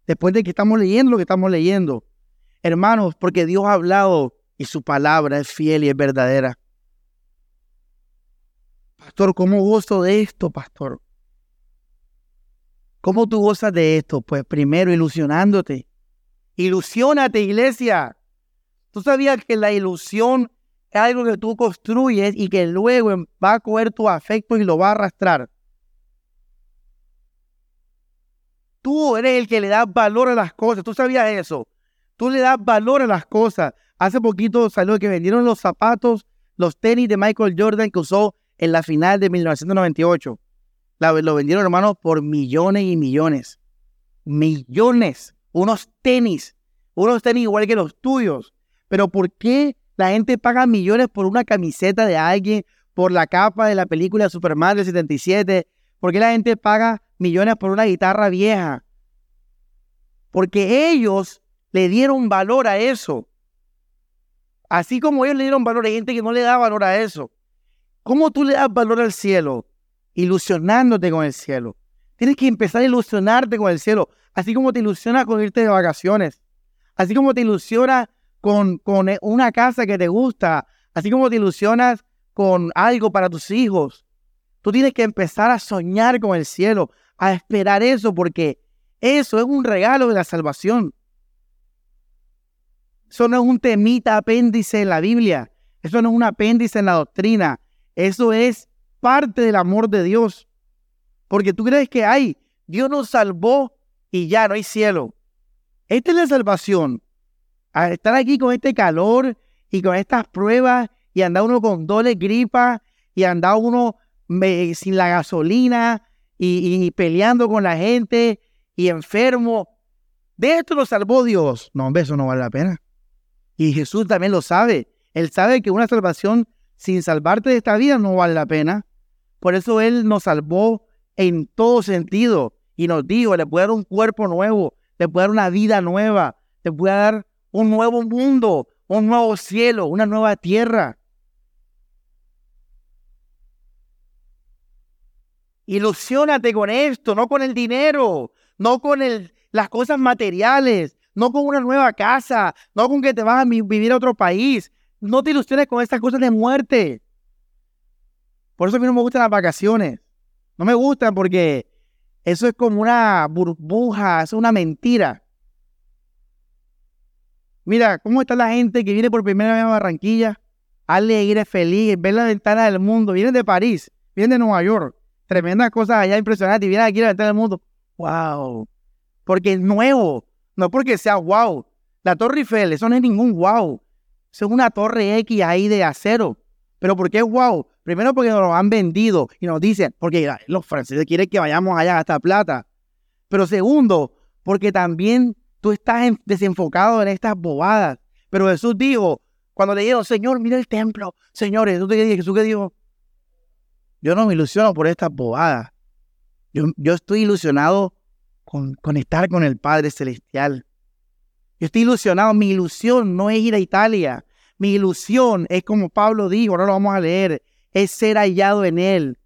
después de que estamos leyendo lo que estamos leyendo. Hermanos, porque Dios ha hablado y su palabra es fiel y es verdadera. Pastor, ¿cómo gozo de esto, pastor? ¿Cómo tú gozas de esto? Pues primero ilusionándote. Ilusionate, iglesia. Tú sabías que la ilusión es algo que tú construyes y que luego va a coger tu afecto y lo va a arrastrar. Tú eres el que le da valor a las cosas. ¿Tú sabías eso? Tú le das valor a las cosas. Hace poquito salió que vendieron los zapatos, los tenis de Michael Jordan que usó en la final de 1998. lo vendieron, hermanos, por millones y millones. Millones. Unos tenis. Unos tenis igual que los tuyos. Pero ¿por qué la gente paga millones por una camiseta de alguien, por la capa de la película Superman del 77? ¿Por qué la gente paga millones por una guitarra vieja? Porque ellos le dieron valor a eso. Así como ellos le dieron valor, hay gente que no le da valor a eso. ¿Cómo tú le das valor al cielo? Ilusionándote con el cielo. Tienes que empezar a ilusionarte con el cielo. Así como te ilusiona con irte de vacaciones. Así como te ilusiona con, con una casa que te gusta. Así como te ilusionas con algo para tus hijos. Tú tienes que empezar a soñar con el cielo, a esperar eso, porque eso es un regalo de la salvación. Eso no es un temita apéndice en la Biblia. Eso no es un apéndice en la doctrina. Eso es parte del amor de Dios. Porque tú crees que hay, Dios nos salvó y ya no hay cielo. Esta es la salvación. Al estar aquí con este calor y con estas pruebas y andar uno con doble gripa y andar uno sin la gasolina y, peleando con la gente y enfermo. De esto nos salvó Dios. No, hombre, eso no vale la pena. Y Jesús también lo sabe. Él sabe que una salvación sin salvarte de esta vida no vale la pena. Por eso Él nos salvó en todo sentido y nos dijo, le puede dar un cuerpo nuevo, le puede dar una vida nueva, le puede dar un nuevo mundo, un nuevo cielo, una nueva tierra. Ilusiónate con esto, no con el dinero, no con el, las cosas materiales, no con una nueva casa, no con que te vas a vivir a otro país. No te ilusiones con estas cosas de muerte. Por eso a mí no me gustan las vacaciones. No me gustan porque eso es como una burbuja, es una mentira. Mira, ¿cómo está la gente que viene por primera vez a Barranquilla? Alegre, feliz, ver la ventana del mundo. Vienen de París, vienen de Nueva York. Tremendas cosas allá impresionantes. Y vienen aquí a la ventana del mundo. ¡Wow! Porque es nuevo. No porque sea wow. La Torre Eiffel, eso no es ningún wow. Eso es una torre X ahí de acero. Pero ¿por qué es wow? Primero porque nos lo han vendido y nos dicen, porque los franceses quieren que vayamos allá a gastar plata. Pero segundo, porque también tú estás desenfocado en estas bobadas. Pero Jesús dijo, cuando le dijeron, Señor, mira el templo, señores, ¿tú te Jesús qué dijo? Yo no me ilusiono por estas bobadas. Yo, yo estoy ilusionado con, conectar con el Padre Celestial. Yo estoy ilusionado, mi ilusión no es ir a Italia, mi ilusión es como Pablo dijo, ahora lo vamos a leer, es ser hallado en Él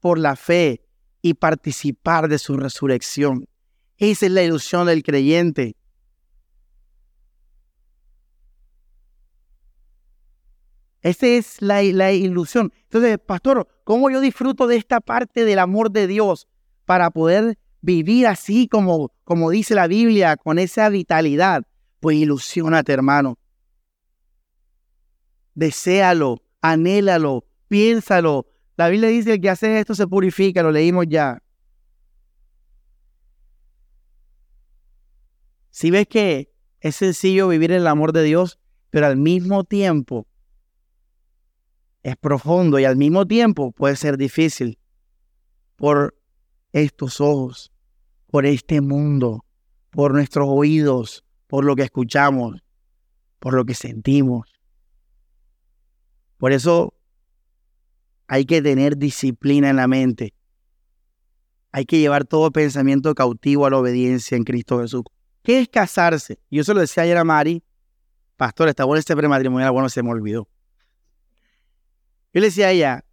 por la fe y participar de su resurrección. Esa es la ilusión del creyente. Esa es la, la, ilusión. Entonces, pastor, ¿cómo yo disfruto de esta parte del amor de Dios para poder vivir así como, como dice la Biblia, con esa vitalidad? Pues ilusionate, hermano. Deséalo, anhélalo, piénsalo. La Biblia dice, el que hace esto se purifica, lo leímos ya. Si ves que es sencillo vivir el amor de Dios, pero al mismo tiempo es profundo y al mismo tiempo puede ser difícil por estos ojos, por este mundo, por nuestros oídos, por lo que escuchamos, por lo que sentimos. Por eso hay que tener disciplina en la mente. Hay que llevar todo pensamiento cautivo a la obediencia en Cristo Jesús. ¿Qué es casarse? Yo se lo decía ayer a Mari, pastor, está bueno este prematrimonial, bueno, se me olvidó. Yo le decía a ella,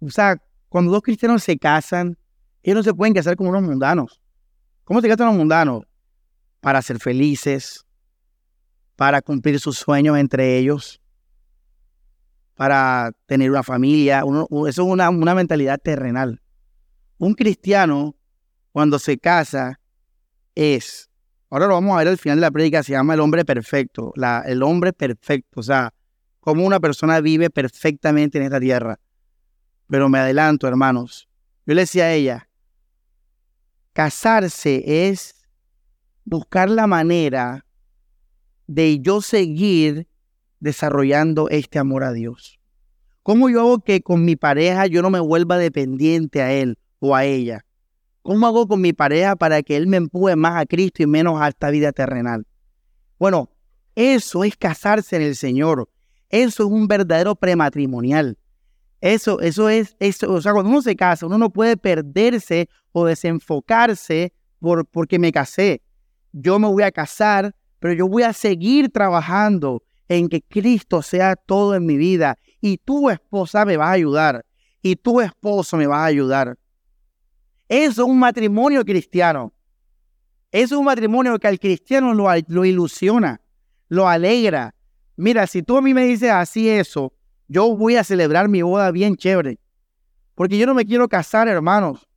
o sea, cuando dos cristianos se casan, ellos no se pueden casar como unos mundanos. ¿Cómo se casan los mundanos? Para ser felices, para cumplir sus sueños entre ellos, para tener una familia. eso es una, una mentalidad terrenal. Un cristiano, cuando se casa, es, ahora lo vamos a ver al final de la prédica, se llama el hombre perfecto, la, el hombre perfecto, o sea, cómo una persona vive perfectamente en esta tierra. Pero me adelanto, hermanos. Yo le decía a ella, casarse es buscar la manera de yo seguir desarrollando este amor a Dios. ¿Cómo yo hago que con mi pareja yo no me vuelva dependiente a él o a ella? ¿Cómo hago con mi pareja para que él me empuje más a Cristo y menos a esta vida terrenal? Bueno, eso es casarse en el Señor. Eso es un verdadero prematrimonial. Eso, eso es, eso, o sea, cuando uno se casa, uno no puede perderse o desenfocarse por, porque me casé. Yo me voy a casar, pero yo voy a seguir trabajando en que Cristo sea todo en mi vida. Y tu esposa me va a ayudar. Y tu esposo me va a ayudar. Eso es un matrimonio cristiano. Eso es un matrimonio que al cristiano lo, lo ilusiona, lo alegra, Mira, si tú a mí me dices así eso, yo voy a celebrar mi boda bien chévere. Porque yo no me quiero casar, hermanos.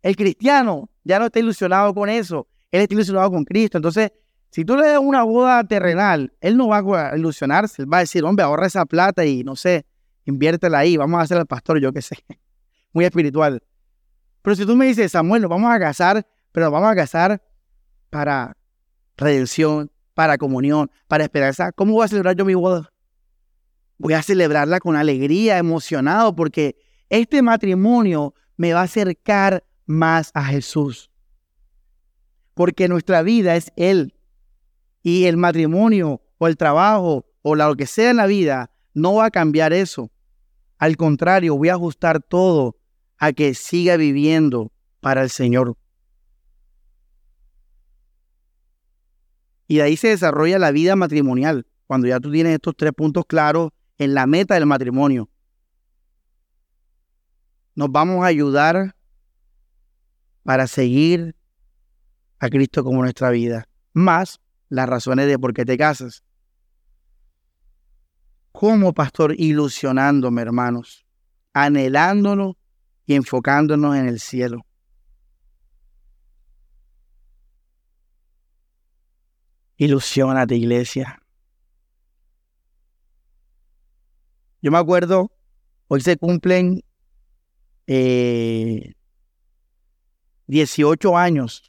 El cristiano ya no está ilusionado con eso. Él está ilusionado con Cristo. Entonces, si tú le das una boda terrenal, él no va a ilusionarse. Él va a decir, hombre, ahorra esa plata y no sé, inviértela ahí. Vamos a hacer al pastor, yo qué sé. Muy espiritual. Pero si tú me dices, Samuel, nos vamos a casar, pero nos vamos a casar para redención, para comunión, para esperanza. ¿Cómo voy a celebrar yo mi boda? Voy a celebrarla con alegría, emocionado, porque este matrimonio me va a acercar más a Jesús. Porque nuestra vida es Él. Y el matrimonio o el trabajo o lo que sea en la vida no va a cambiar eso. Al contrario, voy a ajustar todo a que siga viviendo para el Señor. Y de ahí se desarrolla la vida matrimonial, cuando ya tú tienes estos tres puntos claros en la meta del matrimonio. Nos vamos a ayudar para seguir a Cristo como nuestra vida, más las razones de por qué te casas. Como pastor, ilusionándome, hermanos, anhelándonos y enfocándonos en el cielo. Ilusionate, iglesia. Yo me acuerdo, hoy se cumplen 18 eh, años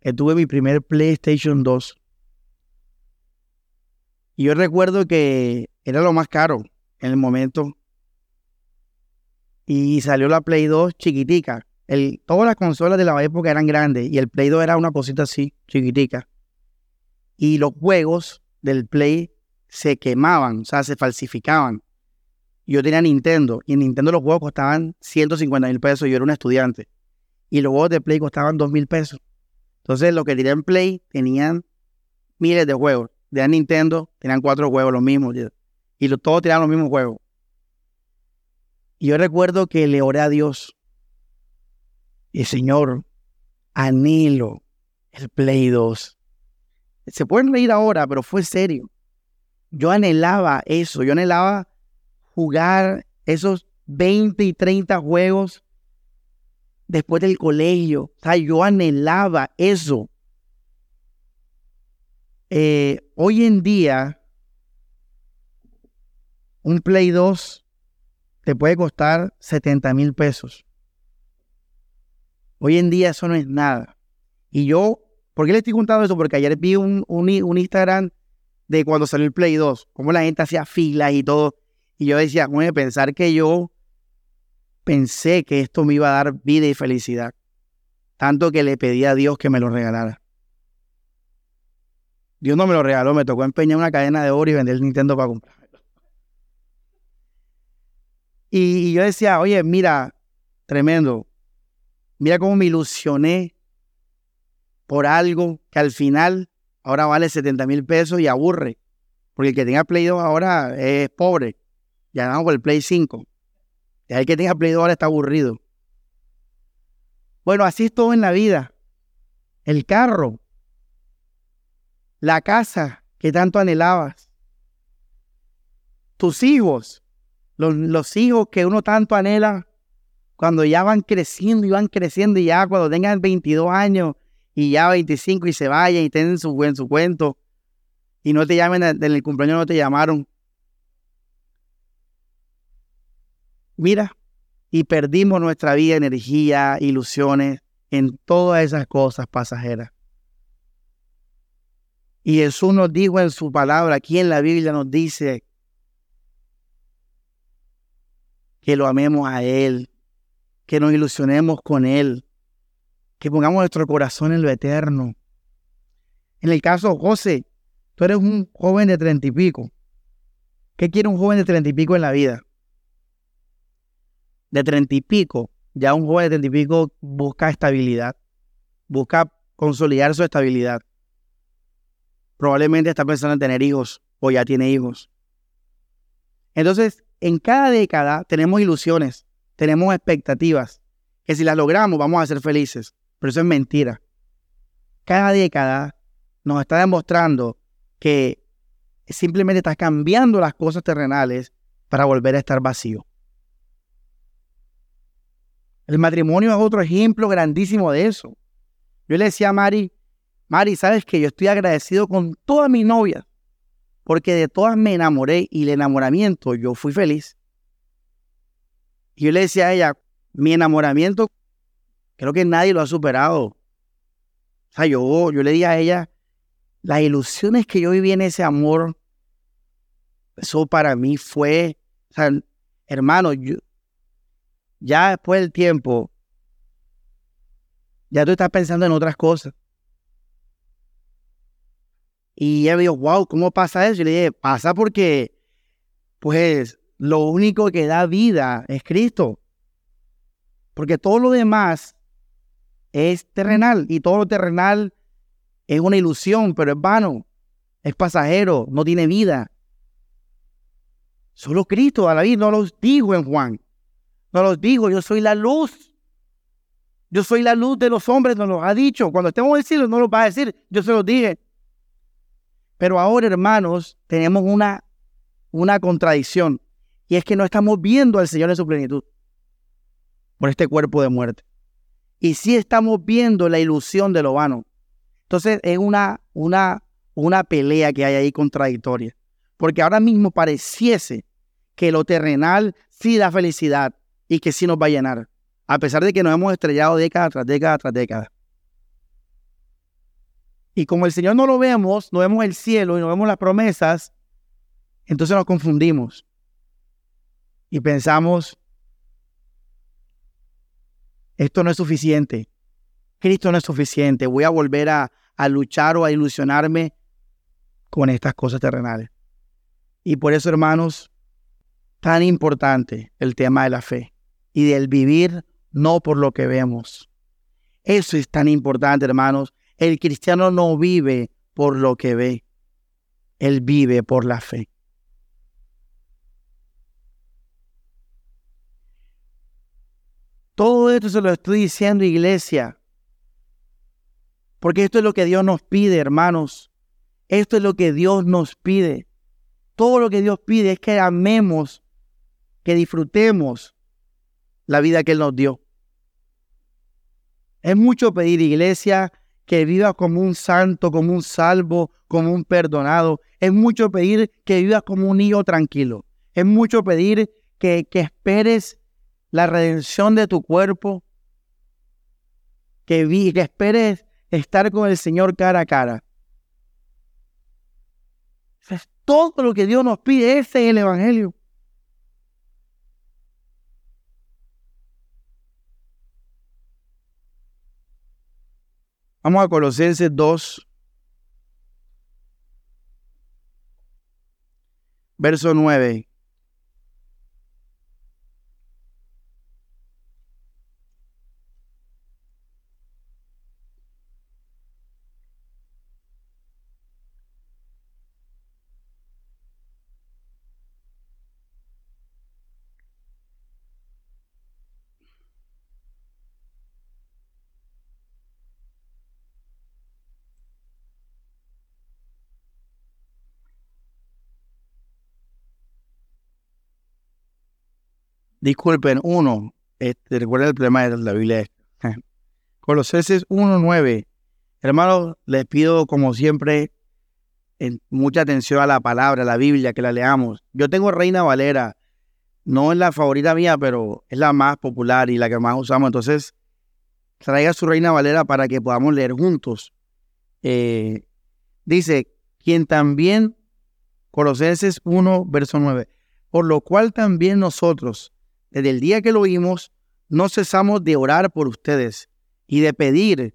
que tuve mi primer PlayStation 2. Y yo recuerdo que era lo más caro en el momento. Y salió la Play 2 chiquitica. Todas las consolas de la época eran grandes y el Play 2 era una cosita así, chiquitica y los juegos del Play se quemaban, o sea, se falsificaban. Yo tenía Nintendo y en Nintendo los juegos costaban 150 mil pesos, yo era un estudiante. Y los juegos de Play costaban 2 mil pesos. Entonces, lo que tenía en Play tenían miles de juegos. De Nintendo tenían cuatro juegos, los mismos. Y todos tenían los mismos juegos. Y yo recuerdo que le oré a Dios. Y Señor, anhelo el Play 2. Se pueden reír ahora, pero fue serio. Yo anhelaba eso, yo anhelaba jugar esos 20 y 30 juegos después del colegio. O sea, yo anhelaba eso. Eh, hoy en día, un Play 2 te puede costar 70 mil pesos. Hoy en día eso no es nada. Y yo, ¿por qué le estoy contando eso? Porque ayer vi un, un, Instagram de cuando salió el Play 2, cómo la gente hacía filas y todo. Y yo decía, bueno, pensar que yo pensé que esto me iba a dar vida y felicidad. Tanto que le pedí a Dios que me lo regalara. Dios no me lo regaló, me tocó empeñar una cadena de oro y vender el Nintendo para comprarlo. Y, yo decía, oye, mira, tremendo. Mira cómo me ilusioné por algo que al final ahora vale 70 mil pesos y aburre. Porque el que tenga Play 2 ahora es pobre. Ya vamos por el Play 5. Y el que tenga Play 2 ahora está aburrido. Bueno, así es todo en la vida. El carro, la casa que tanto anhelabas, tus hijos, los, los hijos que uno tanto anhela, cuando ya van creciendo y van creciendo y ya cuando tengan 22 años y ya 25 y se vayan y tienen su, buen su cuento y no te llamen en el cumpleaños, no te llamaron. Mira, y perdimos nuestra vida, energía, ilusiones en todas esas cosas pasajeras. Y Jesús nos dijo en su palabra, aquí en la Biblia nos dice que lo amemos a Él, que nos ilusionemos con Él, que pongamos nuestro corazón en lo eterno. En el caso José, tú eres un joven de treinta y pico. ¿Qué quiere un joven de treinta y pico en la vida? De treinta y pico, ya un joven de treinta y pico busca estabilidad, busca consolidar su estabilidad probablemente está pensando en tener hijos o ya tiene hijos. Entonces, en cada década tenemos ilusiones, tenemos expectativas, que si las logramos vamos a ser felices, pero eso es mentira. Cada década nos está demostrando que simplemente estás cambiando las cosas terrenales para volver a estar vacío. El matrimonio es otro ejemplo grandísimo de eso. Yo le decía a Mari, Mari, sabes que yo estoy agradecido con todas mis novias, porque de todas me enamoré y el enamoramiento yo fui feliz. Y yo le decía a ella, mi enamoramiento creo que nadie lo ha superado. O sea, yo, yo le dije a ella, las ilusiones que yo viví en ese amor, eso para mí fue, o sea, hermano, yo, ya después del tiempo, ya tú estás pensando en otras cosas. Y ella me dijo, wow, ¿cómo pasa eso? Y le dije, pasa porque, pues, lo único que da vida es Cristo. Porque todo lo demás es terrenal y todo lo terrenal es una ilusión, pero es vano, es pasajero, no tiene vida. Solo Cristo a la vida no los dijo en Juan. No los dijo, yo soy la luz. Yo soy la luz de los hombres, nos lo ha dicho. Cuando estemos en el cielo, no lo va a decir, yo se los dije. Pero ahora, hermanos, tenemos una, una contradicción. Y es que no estamos viendo al Señor en su plenitud por este cuerpo de muerte. Y sí estamos viendo la ilusión de lo vano. Entonces es una, una, una pelea que hay ahí contradictoria. Porque ahora mismo pareciese que lo terrenal sí da felicidad y que sí nos va a llenar. A pesar de que nos hemos estrellado década tras década tras década. Y como el Señor no lo vemos, no vemos el cielo y no vemos las promesas, entonces nos confundimos. Y pensamos, esto no es suficiente. Cristo no es suficiente. Voy a volver a, a luchar o a ilusionarme con estas cosas terrenales. Y por eso, hermanos, tan importante el tema de la fe y del vivir no por lo que vemos. Eso es tan importante, hermanos, el cristiano no vive por lo que ve, él vive por la fe. Todo esto se lo estoy diciendo, iglesia, porque esto es lo que Dios nos pide, hermanos. Esto es lo que Dios nos pide. todo lo que Dios pide es que amemos, que disfrutemos la vida que Él nos dio. Es mucho pedir, iglesia, que vivas como un santo, como un salvo, como un perdonado. Es mucho pedir que vivas como un hijo tranquilo. Es mucho pedir que, que esperes la redención de tu cuerpo, que, vi, que esperes estar con el Señor cara a cara. Es todo lo que Dios nos pide, ese es el Evangelio. Vamos a Colosenses 2, verso 9. Disculpen, uno, este, recuerda el problema de la Biblia. Colosenses 1.9. Hermanos, les pido como siempre mucha atención a la palabra, a la Biblia, que la leamos. Yo tengo Reina Valera, no es la favorita mía, pero es la más popular y la que más usamos. Entonces, traiga su Reina Valera para que podamos leer juntos. Eh, dice, quien también, Colosenses 1, verso 9, por lo cual también nosotros, desde el día que lo oímos, no cesamos de orar por ustedes y de pedir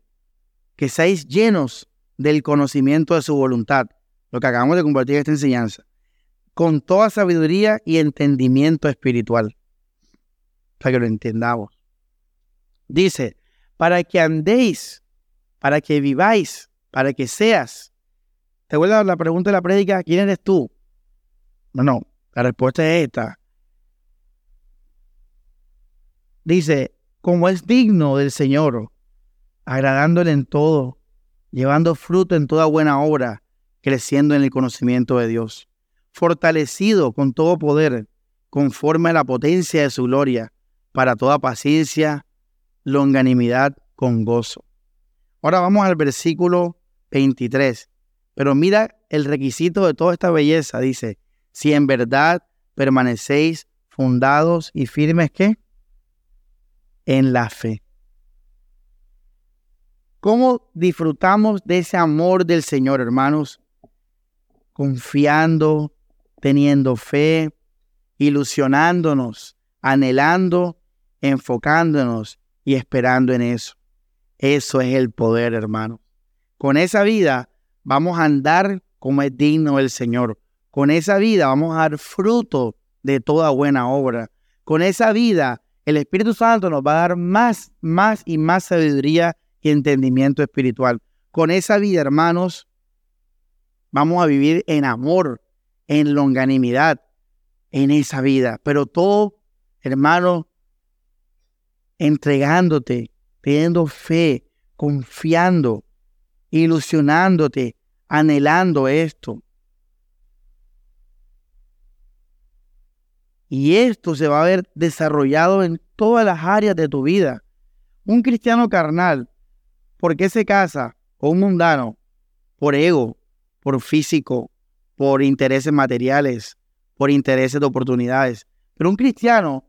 que seáis llenos del conocimiento de su voluntad, lo que acabamos de compartir en esta enseñanza, con toda sabiduría y entendimiento espiritual, para que lo entendamos. Dice, para que andéis, para que viváis, para que seas. ¿Te vuelvo a la pregunta de la prédica? ¿Quién eres tú? No, no, la respuesta es esta. Dice, como es digno del Señor, agradándole en todo, llevando fruto en toda buena obra, creciendo en el conocimiento de Dios, fortalecido con todo poder, conforme a la potencia de su gloria, para toda paciencia, longanimidad con gozo. Ahora vamos al versículo 23. Pero mira el requisito de toda esta belleza. Dice, si en verdad permanecéis fundados y firmes, ¿qué? En la fe. ¿Cómo disfrutamos de ese amor del Señor, hermanos? Confiando, teniendo fe, ilusionándonos, anhelando, enfocándonos y esperando en eso. Eso es el poder, hermanos. Con esa vida vamos a andar como es digno el Señor. Con esa vida vamos a dar fruto de toda buena obra. Con esa vida el Espíritu Santo nos va a dar más, más y más sabiduría y entendimiento espiritual. Con esa vida, hermanos, vamos a vivir en amor, en longanimidad, en esa vida. Pero todo, hermano, entregándote, teniendo fe, confiando, ilusionándote, anhelando esto. Y esto se va a ver desarrollado en todas las áreas de tu vida. Un cristiano carnal, ¿por qué se casa con un mundano? Por ego, por físico, por intereses materiales, por intereses de oportunidades. Pero un cristiano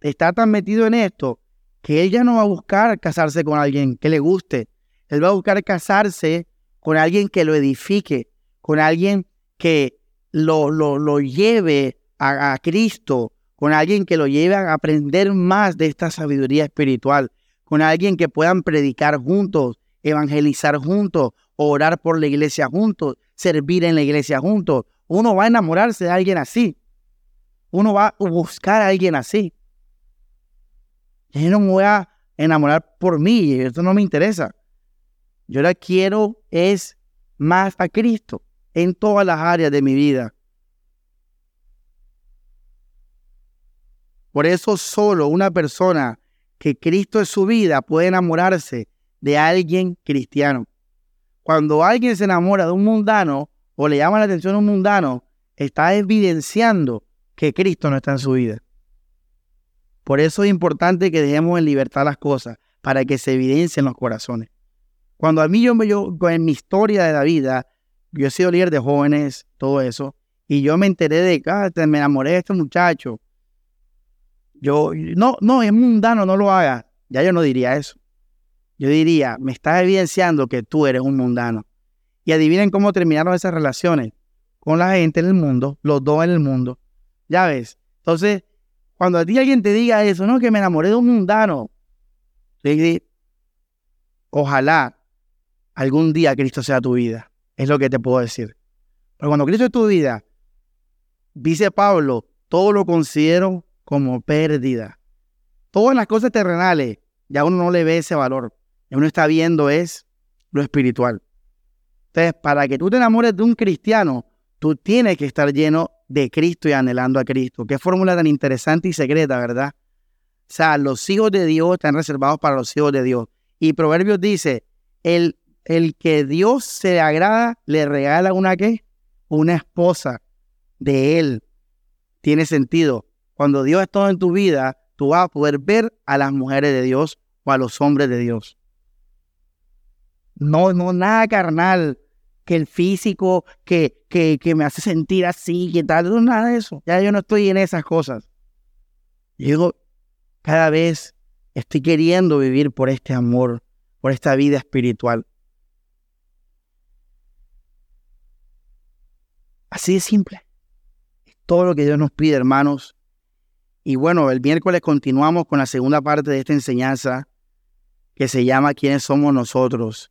está tan metido en esto que él ya no va a buscar casarse con alguien que le guste. Él va a buscar casarse con alguien que lo edifique, con alguien que lo, lo, lo lleve a, Cristo, con alguien que lo lleve a aprender más de esta sabiduría espiritual, con alguien que puedan predicar juntos, evangelizar juntos, orar por la iglesia juntos, servir en la iglesia juntos. Uno va a enamorarse de alguien así. Uno va a buscar a alguien así. Yo no me voy a enamorar por mí, esto no me interesa. Yo la quiero es más a Cristo en todas las áreas de mi vida. Por eso solo una persona que Cristo es su vida puede enamorarse de alguien cristiano. Cuando alguien se enamora de un mundano o le llama la atención a un mundano, está evidenciando que Cristo no está en su vida. Por eso es importante que dejemos en libertad las cosas, para que se evidencien los corazones. Cuando a mí yo, yo en mi historia de la vida, yo he sido líder de jóvenes, todo eso, y yo me enteré de que ah, me enamoré de este muchacho. Yo, no, no, es mundano, no lo haga. Ya yo no diría eso. Yo diría, me estás evidenciando que tú eres un mundano. Y adivinen cómo terminaron esas relaciones con la gente en el mundo, los dos en el mundo. Ya ves. Entonces, cuando a ti alguien te diga eso, no, que me enamoré de un mundano, ojalá algún día Cristo sea tu vida. Es lo que te puedo decir. Pero cuando Cristo es tu vida, dice Pablo, todo lo considero como pérdida. Todas las cosas terrenales, ya uno no le ve ese valor. Ya uno está viendo es lo espiritual. Entonces, para que tú te enamores de un cristiano, tú tienes que estar lleno de Cristo y anhelando a Cristo. Qué fórmula tan interesante y secreta, ¿verdad? O sea, los hijos de Dios están reservados para los hijos de Dios. Y Proverbios dice, el, el que Dios se agrada, le regala una qué? Una esposa de él. Tiene sentido. Cuando Dios está en tu vida, tú vas a poder ver a las mujeres de Dios o a los hombres de Dios. No, no, nada carnal que el físico que, que, que me hace sentir así, que tal, no, nada de eso. Ya yo no estoy en esas cosas. Yo digo, cada vez estoy queriendo vivir por este amor, por esta vida espiritual. Así de simple. Es todo lo que Dios nos pide, hermanos. Y bueno, el miércoles continuamos con la segunda parte de esta enseñanza que se llama ¿Quiénes somos nosotros?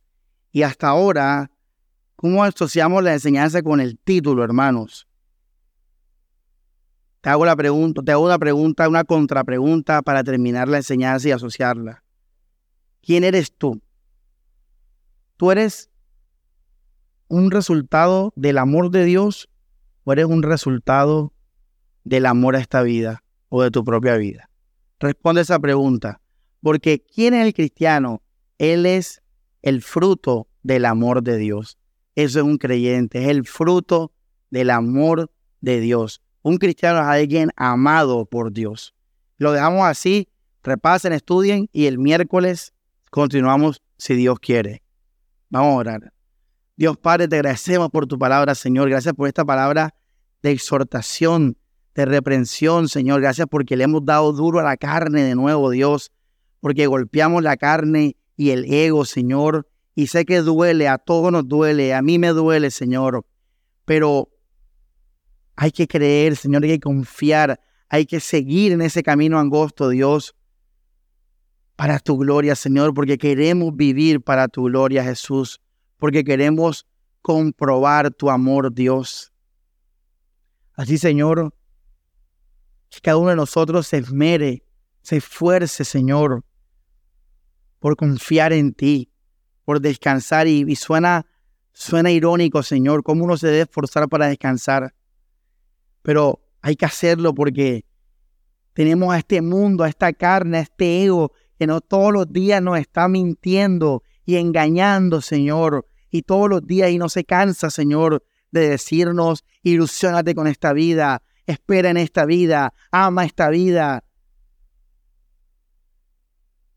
Y hasta ahora ¿Cómo asociamos la enseñanza con el título, hermanos? Te hago la pregunta, te hago una pregunta, una contrapregunta para terminar la enseñanza y asociarla. ¿Quién eres tú? ¿Tú eres un resultado del amor de Dios o eres un resultado del amor a esta vida o de tu propia vida? Responde esa pregunta, porque ¿quién es el cristiano? Él es el fruto del amor de Dios. Eso es un creyente, es el fruto del amor de Dios. Un cristiano es alguien amado por Dios. Lo dejamos así, repasen, estudien y el miércoles continuamos si Dios quiere. Vamos a orar. Dios Padre, te agradecemos por tu palabra, Señor. Gracias por esta palabra de exhortación, de reprensión, Señor. Gracias porque le hemos dado duro a la carne de nuevo, Dios. Porque golpeamos la carne y el ego, Señor. Y sé que duele, a todos nos duele, a mí me duele, Señor. Pero hay que creer, Señor, hay que confiar, hay que seguir en ese camino angosto, Dios, para tu gloria, Señor, porque queremos vivir para tu gloria, Jesús, porque queremos comprobar tu amor, Dios. Así, Señor, que cada uno de nosotros se esmere, se esfuerce, Señor, por confiar en ti, por descansar y, suena, suena irónico, Señor, cómo uno se debe esforzar para descansar. Pero hay que hacerlo porque tenemos a este mundo, a esta carne, a este ego que no todos los días nos está mintiendo y engañando, Señor. Y todos los días y no se cansa, Señor, de decirnos, ilusionate con esta vida, espera en esta vida, ama esta vida.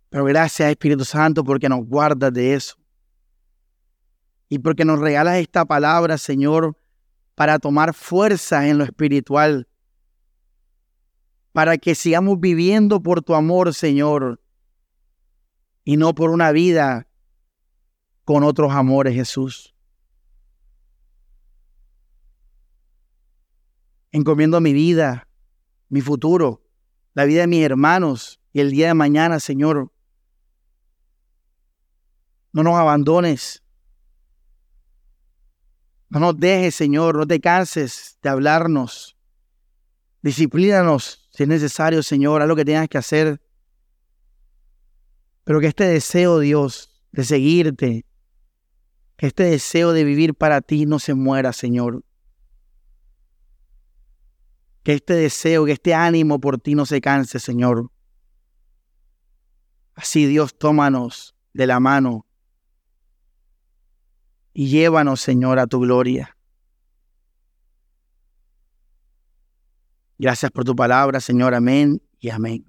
Pero gracias Espíritu Santo porque nos guardas de eso y porque nos regalas esta palabra, Señor, para tomar fuerza en lo espiritual, para que sigamos viviendo por tu amor, Señor, y no por una vida con otros amores, Jesús. Encomiendo mi vida, mi futuro, la vida de mis hermanos y el día de mañana, Señor. No nos abandones. No nos dejes, Señor, no te canses de hablarnos. Disciplínanos si es necesario, Señor, haz lo que tengas que hacer. Pero que este deseo, Dios, de seguirte, que este deseo de vivir para ti no se muera, Señor. Que este deseo, que este ánimo por ti no se canse, Señor. Así, Dios, tómanos de la mano y llévanos, Señor, a tu gloria. Gracias por tu palabra, Señor. Amén y amén.